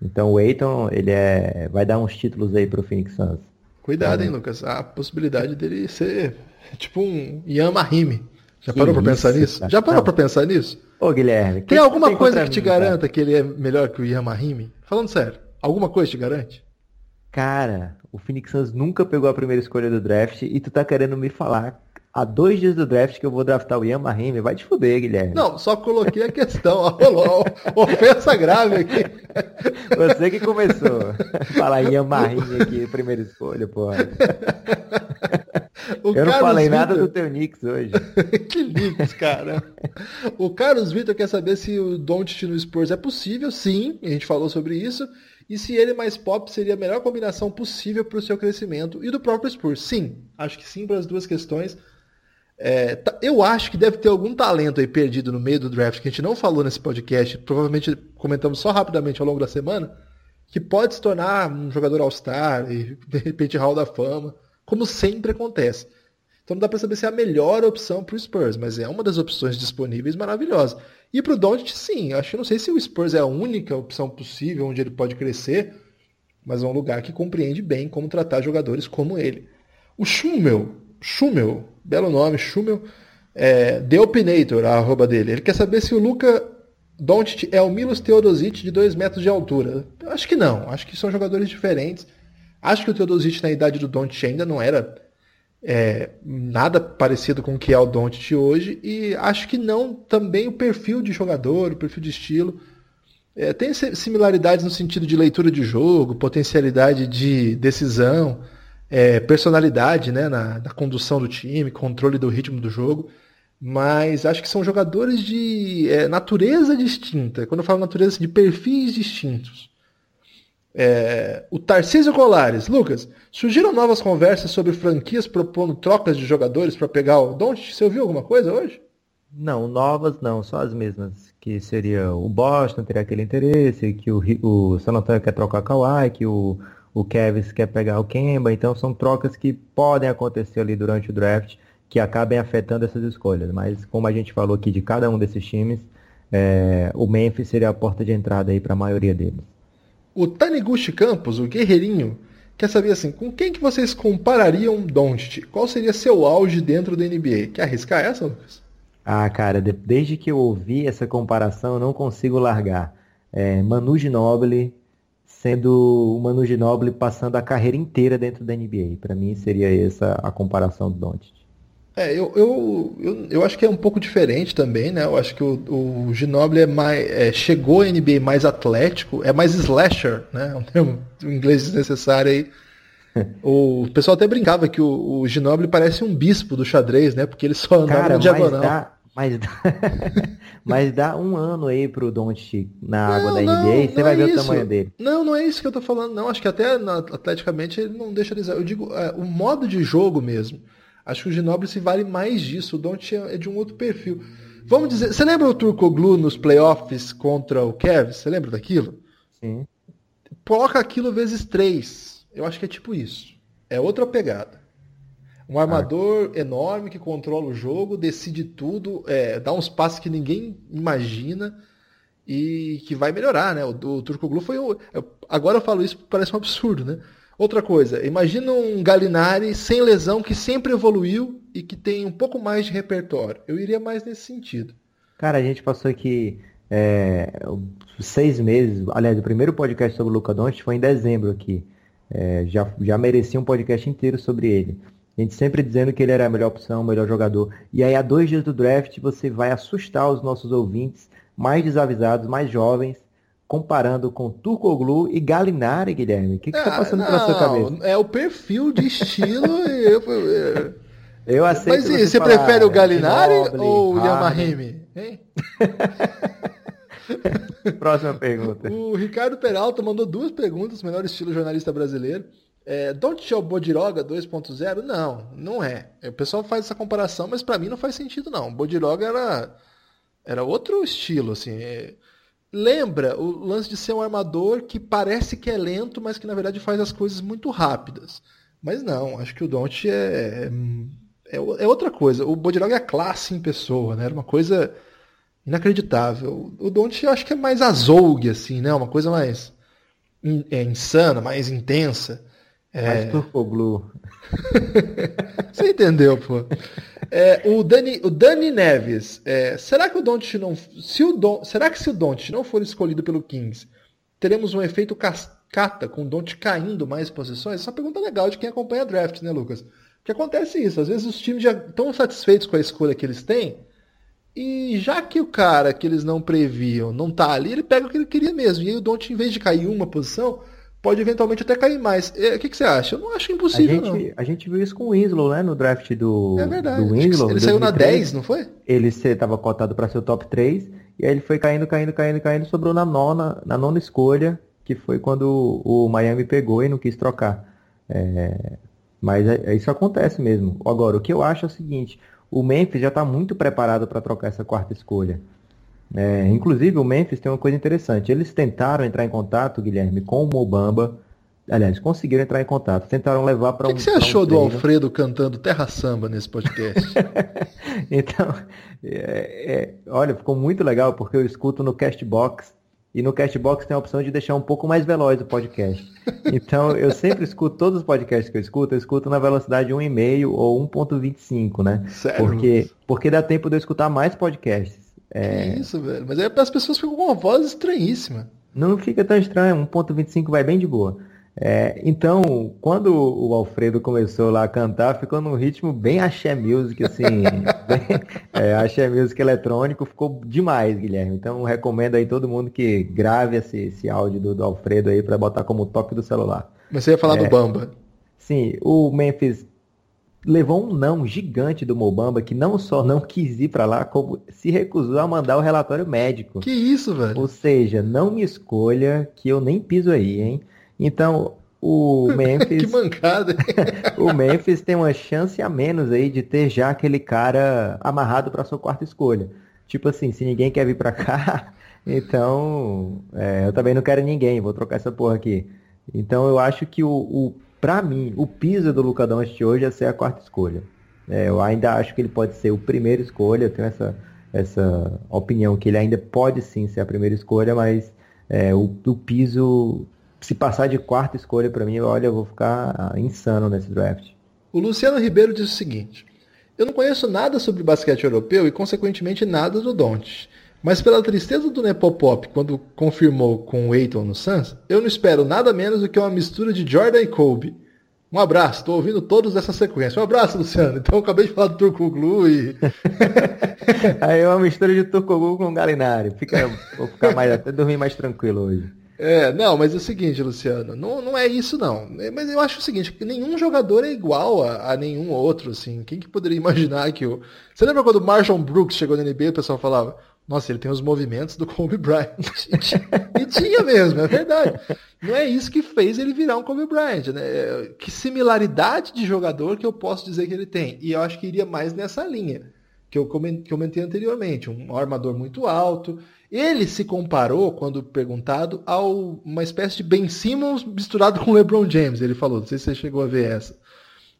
Então o Aiton, ele é. vai dar uns títulos aí pro Phoenix Suns. Cuidado, É. hein, Lucas? A possibilidade dele ser tipo um Yamahime. Já parou pra pensar isso, nisso? Já parou Não. pra pensar nisso? Ô, Guilherme, Tem alguma coisa que te cara? garanta que ele é melhor que o Yamahime? Falando sério, alguma coisa te garante? Cara, o Phoenix Suns nunca pegou a primeira escolha do draft e tu tá querendo me falar há dois dias do draft que eu vou draftar o Yamahime? Vai te fuder, Guilherme. Não, só coloquei a questão. Rolou ofensa grave aqui. Você que começou falar Yamahime aqui, primeira escolha, porra. O Eu não Carlos falei nada do teu Knicks hoje. que links, cara. O Carlos Vitor quer saber se o Doncic no Spurs é possível. Sim, a gente falou sobre isso. E se ele mais pop seria a melhor combinação possível para o seu crescimento e do próprio Spurs. Sim, acho que sim para as duas questões. É, eu acho que deve ter algum talento aí perdido no meio do draft que a gente não falou nesse podcast. Provavelmente comentamos só rapidamente ao longo da semana. Que pode se tornar um jogador All-Star e de repente Hall da Fama, como sempre acontece. Então não dá para saber se é a melhor opção para o Spurs, mas é uma das opções disponíveis maravilhosa. E para o Doncic, sim. Acho que não sei se o Spurs é a única opção possível onde ele pode crescer, mas é um lugar que compreende bem como tratar jogadores como ele. O Schumel, Schumel, belo nome, Schumel, é, The Opinator, a arroba dele. Ele quer saber se o Luca Doncic é o Milos Teodosic de 2 metros de altura. Acho que não. Acho que são jogadores diferentes. Acho que o Teodosic na idade do Doncic ainda não era é, nada parecido com o que é o Doncic hoje e acho que não também o perfil de jogador, o perfil de estilo. É, tem si- similaridades no sentido de leitura de jogo, potencialidade de decisão, é, personalidade né, na, na condução do time, controle do ritmo do jogo, mas acho que são jogadores de é, natureza distinta. Quando eu falo natureza, de perfis distintos. É, o Tarcísio Colares, Lucas, surgiram novas conversas sobre franquias propondo trocas de jogadores para pegar o Doncic? Você ouviu alguma coisa hoje? Não, novas não, só as mesmas. Que seria o Boston teria aquele interesse, que o, o San Antonio quer trocar o Kawhi, que o, o Kevs quer pegar o Kemba. Então são trocas que podem acontecer ali durante o draft, que acabem afetando essas escolhas. Mas como a gente falou aqui de cada um desses times, é, o Memphis seria a porta de entrada aí para a maioria deles. O Taniguchi Campos, o guerreirinho, quer saber assim, com quem que vocês comparariam Doncic? Qual seria seu auge dentro da NBA? Quer arriscar essa, Lucas? Ah, cara, de- desde que eu ouvi essa comparação, eu não consigo largar. É, Manu Ginóbili sendo o Manu Ginóbili passando a carreira inteira dentro da NBA. Para mim seria essa a comparação do Doncic. É, eu, eu, eu, eu acho que é um pouco diferente também, né? Eu acho que o, o Ginobili é mais, é, chegou à NBA mais atlético, é mais slasher, né? É um termo em inglês desnecessário aí. O pessoal até brincava que o, o Ginobili parece um bispo do xadrez, né? Porque ele só andava Cara, na diagonal. dá, mas, dá, mas dá um ano aí pro Doncic na água Não, da não, NBA, você vai é ver isso. o tamanho dele. Não, não é isso que eu tô falando, não. Acho que até na- atleticamente ele não deixa de ser. Eu digo, é, o modo de jogo mesmo. Acho que o Ginobili se vale mais disso. O Don't é de um outro perfil. Vamos dizer, você lembra o Turcoglu nos playoffs contra o Cavs? Você lembra daquilo? Sim. Coloca aquilo vezes três. Eu acho que é tipo isso. É outra pegada. Um armador enorme que controla o jogo, decide tudo, é, dá uns passes que ninguém imagina e que vai melhorar, né? O, o Turcoglu foi o. eu- agora eu falo isso parece um absurdo, né? Outra coisa, imagina um Galinari sem lesão que sempre evoluiu e que tem um pouco mais de repertório. Eu iria mais nesse sentido. Cara, a gente passou aqui é, seis meses, aliás, o primeiro podcast sobre o Luca Doncic foi em dezembro aqui. É, já, já merecia um podcast inteiro sobre ele. A gente sempre dizendo que ele era a melhor opção, o melhor jogador. E aí, há dois dias do draft, você vai assustar os nossos ouvintes mais desavisados, mais jovens, comparando com Turcoglu e Galinari, Guilherme. O que, está passando ah, pela sua cabeça? É o perfil de estilo. eu, eu, eu aceito. Mas você, você prefere o Galinari ou o Yamahime? Próxima pergunta. O Ricardo Peralta mandou duas perguntas, melhor estilo jornalista brasileiro. É, Don't Show Bodiroga 2.0? Não, não é. O pessoal faz essa comparação, mas para mim não faz sentido não. Bodiroga era era outro estilo, assim. É... Lembra o lance de ser um armador que parece que é lento, mas que na verdade faz as coisas muito rápidas. Mas não, acho que o Don't é, é, é outra coisa. O Bodiroga é a classe em pessoa, né? Era uma coisa inacreditável. O Don't acho que é mais azougue, assim, né? Uma coisa mais in, é, insana, mais intensa. É... Mais turcoglu. Você entendeu, pô. É, o, Dani, o Dani Neves, é, será que o Don't não. Se o Don, será que se o Don't não for escolhido pelo Kings, teremos um efeito cascata com o Don't caindo mais posições? Essa é uma pergunta legal de quem acompanha draft, né, Lucas? Porque acontece isso, às vezes os times já estão satisfeitos com a escolha que eles têm, e já que o cara que eles não previam não tá ali, ele pega o que ele queria mesmo. E aí o Don't, em vez de cair uma posição, pode eventualmente até cair mais. É, o que, que, você acha? Eu não acho impossível, a gente, não. A gente viu isso com o Winslow, né? No draft do, é verdade. do Winslow. Ele saiu na 10, não foi? Ele estava cotado para ser o top 3, e aí ele foi caindo, caindo, caindo, caindo, sobrou na nona, na nona escolha, que foi quando o Miami pegou e não quis trocar. É, mas é, isso acontece mesmo. Agora, o que eu acho é o seguinte, o Memphis já está muito preparado para trocar essa quarta escolha. É, inclusive, o Memphis tem uma coisa interessante. Eles tentaram entrar em contato, Guilherme, com o Mobamba. Aliás, conseguiram entrar em contato. Tentaram levar para um. O que, você achou um do Alfredo cantando Terra Samba nesse podcast? então, é, é, olha, ficou muito legal porque eu escuto no Castbox. E no Castbox tem a opção de deixar um pouco mais veloz o podcast. Então, eu sempre escuto todos os podcasts que eu escuto, eu escuto na velocidade 1,5 ou 1.25, né? Sério? Porque, porque dá tempo de eu escutar mais podcasts. É... Que isso, velho. Mas aí as pessoas ficam com uma voz estranhíssima. Não fica tão estranho, 1.25 vai bem de boa. É, então, quando o Alfredo começou lá a cantar, ficou num ritmo bem axé music, assim, bem, é, axé music eletrônico, ficou demais, Guilherme. Então, recomendo aí todo mundo que grave esse, esse áudio do, do Alfredo aí para botar como toque do celular. Mas você ia falar é, do Bamba. Sim, o Memphis levou um não gigante do Mobamba, que não só não quis ir para lá, como se recusou a mandar o relatório médico. Que isso, velho? Ou seja, não me escolha, que eu nem piso aí, hein? Então, o Memphis. que mancada! o Memphis tem uma chance a menos aí de ter já aquele cara amarrado para sua quarta escolha. Tipo assim, se ninguém quer vir para cá, então é, eu também não quero ninguém, vou trocar essa porra aqui. Então eu acho que o, o para mim, o piso do Luca Doncic hoje é ser a quarta escolha. É, eu ainda acho que ele pode ser o primeiro escolha, eu tenho essa, essa opinião que ele ainda pode sim ser a primeira escolha, mas é, o, o piso, se passar de quarta escolha para mim, olha, eu vou ficar insano nesse draft. O Luciano Ribeiro diz o seguinte: Eu não conheço nada sobre basquete europeu e, consequentemente, nada do Doncic. Mas pela tristeza do Nepopop quando confirmou com o Eiton no Suns, eu não espero nada menos do que uma mistura de Jordan e Kobe. Um abraço, estou ouvindo todos dessa sequência. Um abraço, Luciano. Então, eu acabei de falar do Turcoglu e. Aí é uma mistura de Turcoglu com Galinari. Fica, vou ficar mais, até dormir mais tranquilo hoje. É, não, mas é o seguinte, Luciano, não, não é isso não. É, mas eu acho o seguinte, que nenhum jogador é igual a, a, nenhum outro, assim. Quem que poderia imaginar que o... Você lembra quando o Marshall Brooks chegou na NBA e o pessoal falava, nossa, ele tem os movimentos do Kobe Bryant. e tinha mesmo, é verdade. Não é isso que fez ele virar um Kobe Bryant, né? Que similaridade de jogador que eu posso dizer que ele tem? E eu acho que iria mais nessa linha que eu comentei anteriormente, um armador muito alto. Ele se comparou, quando perguntado, a uma espécie de Ben Simmons misturado com LeBron James. Ele falou, não sei se você chegou a ver essa.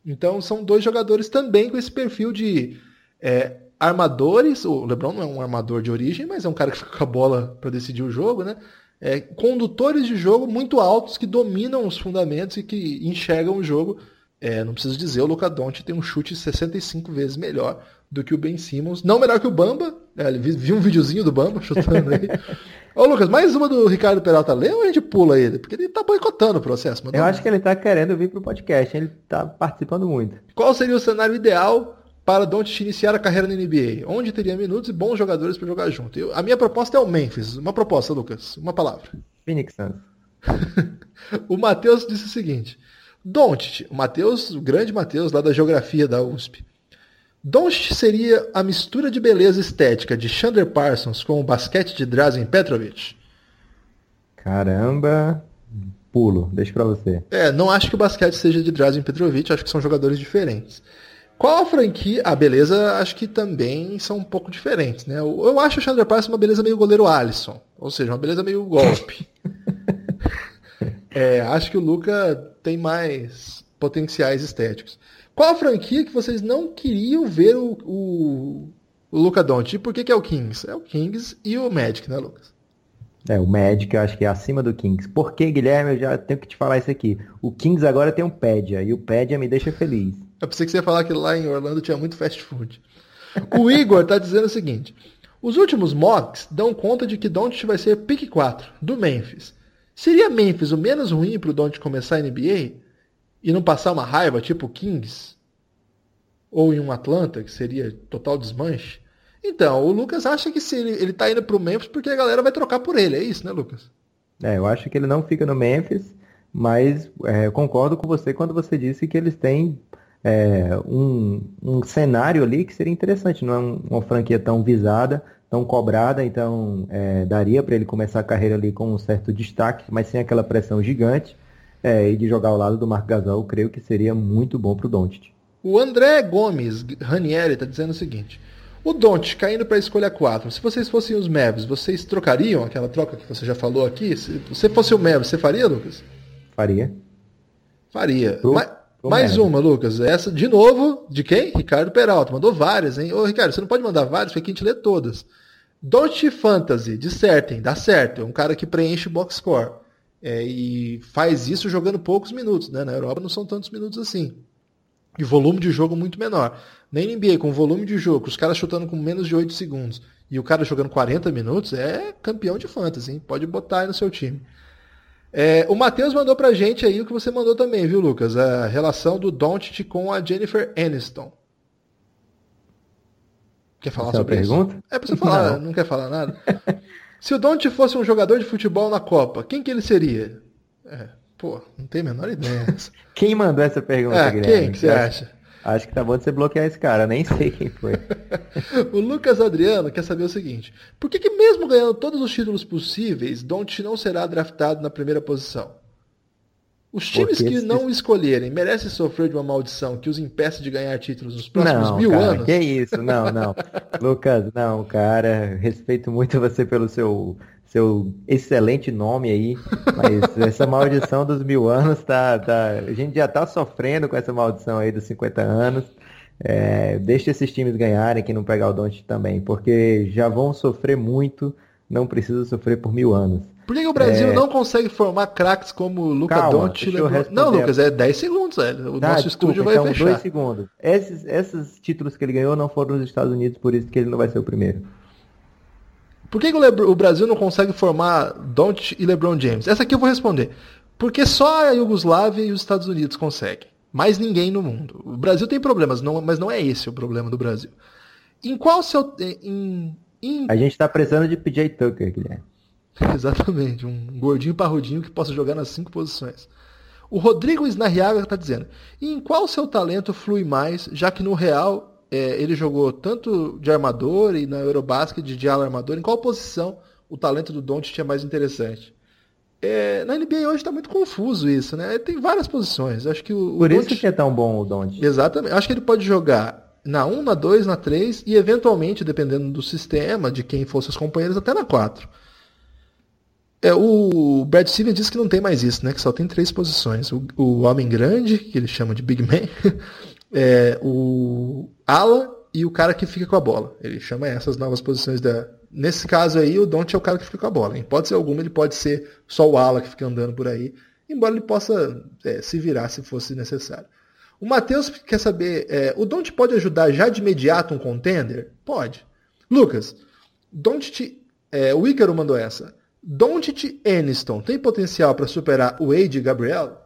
Então são dois jogadores também com esse perfil de é, armadores, o LeBron não é um armador de origem, mas é um cara que fica com a bola para decidir o jogo, né? É, condutores de jogo muito altos que dominam os fundamentos e que enxergam o jogo. É, não preciso dizer, o Luca Doncic tem um chute 65 vezes melhor do que o Ben Simmons. Não melhor que o Bamba, É, ele vi, vi um videozinho do Bamba chutando aí. Ô Lucas, mais uma do Ricardo Peralta lê ou a gente pula ele? Porque ele tá boicotando o processo. Eu acho que ele tá querendo vir pro podcast, ele tá participando muito. Qual seria o cenário ideal para Doncic iniciar a carreira na NBA? Onde teria minutos e bons jogadores para jogar junto? Eu, a minha proposta é o Memphis. Uma proposta, Lucas. Uma palavra. Phoenix Suns. o Matheus disse o seguinte. Doncic, o Matheus, o grande Matheus lá da geografia da USP. Doncic seria a mistura de beleza estética de Chandler Parsons com o basquete de Drazen Petrovic? Caramba, pulo, deixa pra você. É, não acho que o basquete seja de Drazen Petrovic, acho que são jogadores diferentes. Qual a franquia? A beleza acho que também são um pouco diferentes, né? Eu acho o Chandler Parsons uma beleza meio goleiro Alisson, ou seja, uma beleza meio golpe. é, acho que o Luca tem mais potenciais estéticos. Qual a franquia que vocês não queriam ver o, o, o Luca Doncic? E por que, que é o Kings? É o Kings e o Magic, né, Lucas? É, o Magic eu acho que é acima do Kings. Por que, Guilherme? Eu já tenho que te falar isso aqui. O Kings agora tem um Pedia, e o Pedia me deixa feliz. Eu pensei que você ia falar que lá em Orlando tinha muito fast food. O Igor tá dizendo o seguinte. Os últimos mocks dão conta de que Doncic vai ser pick 4, do Memphis. Seria Memphis o menos ruim para o Doncic começar a NBA? e não passar uma raiva, tipo Kings, ou em um Atlanta, que seria total desmanche. Então, o Lucas acha que se ele, ele tá indo pro Memphis porque a galera vai trocar por ele, é isso, né, Lucas? É, eu acho que ele não fica no Memphis, mas é, concordo com você quando você disse que eles têm é, um, um cenário ali que seria interessante, não é uma franquia tão visada, tão cobrada, então é, daria para ele começar a carreira ali com um certo destaque, mas sem aquela pressão gigante é, e de jogar ao lado do Marco Gasol, creio que seria muito bom para o Doncic. O André Gomes Ranieri está dizendo o seguinte: o Doncic caindo para a escolha 4. Se vocês fossem os Mavs, vocês trocariam aquela troca que você já falou aqui? Se você fosse o Mavs, você faria, Lucas? Faria. Faria. Pro, pro mais uma, Lucas. Essa, de novo, de quem? Ricardo Peralta. Mandou várias, hein? Ô, Ricardo, você não pode mandar várias, porque a gente lê todas. Doncic Fantasy, dissertem, dá certo. É um cara que preenche box score. É, e faz isso jogando poucos minutos, né? Na Europa não são tantos minutos assim. E volume de jogo muito menor. Na NBA, com volume de jogo, os caras chutando com menos de 8 segundos e o cara jogando 40 minutos, é campeão de fantasy, hein? Pode botar aí no seu time. É, o Matheus mandou pra gente aí o que você mandou também, viu, Lucas? A relação do Doncic com a Jennifer Aniston. Quer falar Essa sobre é pergunta? isso? É pra você falar, não, não quer falar nada? Se o Don't fosse um jogador de futebol na Copa, quem que ele seria? É, pô, não tem a menor ideia. quem mandou essa pergunta, é, Guilherme? Quem que você acha? Acho que tá bom de você bloquear esse cara, nem sei quem foi. o Lucas Adriano quer saber o seguinte: por que, que mesmo ganhando todos os títulos possíveis, Don't não será draftado na primeira posição? Os times Porque que esse... não escolherem merecem sofrer de uma maldição que os impeça de ganhar títulos nos próximos não, mil cara, anos? Que isso, não, não. Lucas, não, cara, respeito muito você pelo seu, seu excelente nome aí, mas essa maldição dos mil anos tá, tá. A gente já tá sofrendo com essa maldição aí dos 50 anos. É, deixa esses times ganharem, que não pegar o Don't também, porque já vão sofrer muito, não precisa sofrer por mil anos. Por que, o Brasil é... não consegue formar craques como o Luca Doncic? Não, Lucas, é 10 segundos, velho. O tá, nosso desculpa, estúdio vai então, fechar. dois segundos. Esses, esses títulos que ele ganhou não foram nos Estados Unidos, por isso que ele não vai ser o primeiro. Por que, que o, Lebr o, Brasil não consegue formar Doncic e LeBron James? Essa aqui eu vou responder. Porque só a Iugoslávia e os Estados Unidos conseguem. Mais ninguém no mundo. O Brasil tem problemas, não, mas não é esse o problema do Brasil. Em qual seu... Em, em... A gente está precisando de PJ Tucker, Guilherme. Exatamente, um gordinho parrudinho que possa jogar nas cinco posições. O Rodrigo Snarriaga está dizendo: em qual seu talento flui mais, já que no Real é, ele jogou tanto de armador e na Eurobasket de, ala armador, em qual posição o talento do Doncic é mais interessante? É, na NBA hoje está muito confuso isso, né? Tem várias posições. Acho que o, Por o isso que é tão bom o Doncic. Exatamente. Acho que ele pode jogar na 1, na 2, na 3 e eventualmente, dependendo do sistema, de quem for seus companheiros, até na 4. É, o Brad Stevens diz que não tem mais isso, né? Que só tem três posições. O, o homem grande, que ele chama de Big Man, é, o ala e o cara que fica com a bola. Ele chama essas novas posições da. Nesse caso aí, o Don't é o cara que fica com a bola. Em hipótese alguma, ele pode ser só o ala que fica andando por aí, embora ele possa é, se virar se fosse necessário. O Matheus quer saber, é, o Don't pode ajudar já de imediato um contender? Pode. Lucas, Doncic, é, o Ícaro mandou essa. Doncic Aniston tem potencial para superar o Wade e Gabriel?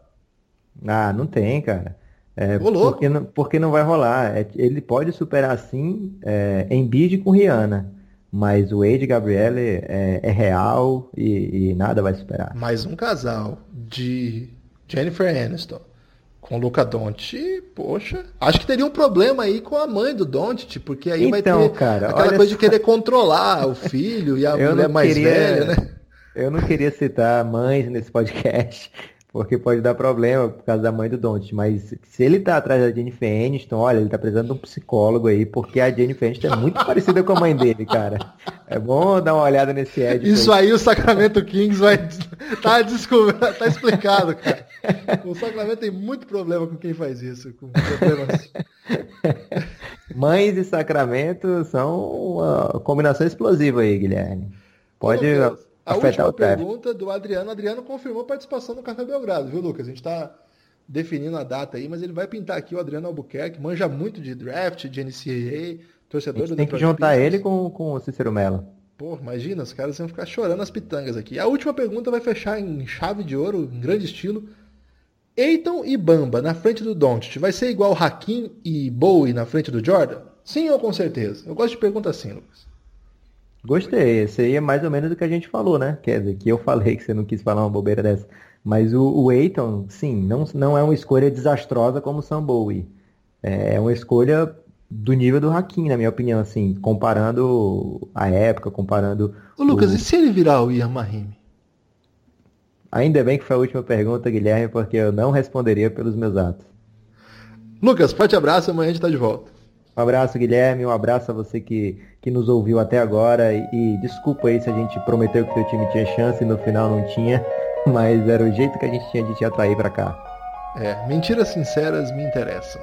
Ah, não tem, cara. É, porque, não, porque não vai rolar. É, ele pode superar sim é, em bid com Rihanna. Mas o Wade Gabriele é, é real e, e nada vai superar. Mais um casal de Jennifer Aniston com Luca Doncic, poxa, acho que teria um problema aí com a mãe do Doncic, porque aí vai Então, ter cara, aquela coisa de querer controlar o filho e a mulher mais queria- velha, né? Eu não queria citar mães nesse podcast, porque pode dar problema por causa da mãe do Don't. Mas se ele tá atrás da Jennifer Aniston, olha, ele tá precisando de um psicólogo aí, porque a Jennifer Aniston é muito parecida com a mãe dele, cara. É bom dar uma olhada nesse Ed. Isso aí o Sacramento Kings vai tá, tá explicado, cara. O Sacramento tem muito problema com quem faz isso, com problemas. Mães e Sacramento são uma combinação explosiva aí, Guilherme. Pode a afetar última pergunta do Adriano. O Adriano confirmou participação no Café Belgrado, viu, Lucas? A gente está definindo a data aí, mas ele vai pintar aqui o Adriano Albuquerque, manja muito de draft, de NCAA, A torcedor do tem que juntar ele com, com o Cícero Mello. Pô, imagina, os caras vão ficar chorando as pitangas aqui. A última pergunta vai fechar em chave de ouro, em grande estilo. Eiton e Bamba na frente do Doncic vai ser igual Hakim e Bowie na frente do Jordan? Sim ou com certeza? Eu gosto de pergunta assim, Lucas. Gostei, esse aí é mais ou menos o que a gente falou, né? Quer dizer, que eu falei que você não quis falar uma bobeira dessa. Mas o, o Eiton, sim, não, não é uma escolha desastrosa como o Sam Bowie. É uma escolha do nível do Hakim, na minha opinião, assim, comparando a época, comparando. Ô Lucas, o- e se ele virar o Ian Mahimi? Ainda bem que foi a última pergunta, Guilherme, porque eu não responderia pelos meus atos. Lucas, forte abraço, amanhã a gente tá de volta. Um abraço, Guilherme, um abraço a você que, que nos ouviu até agora e, e desculpa aí se a gente prometeu que seu time tinha chance e no final não tinha, mas era o jeito que a gente tinha de te atrair pra cá. É, mentiras sinceras me interessam.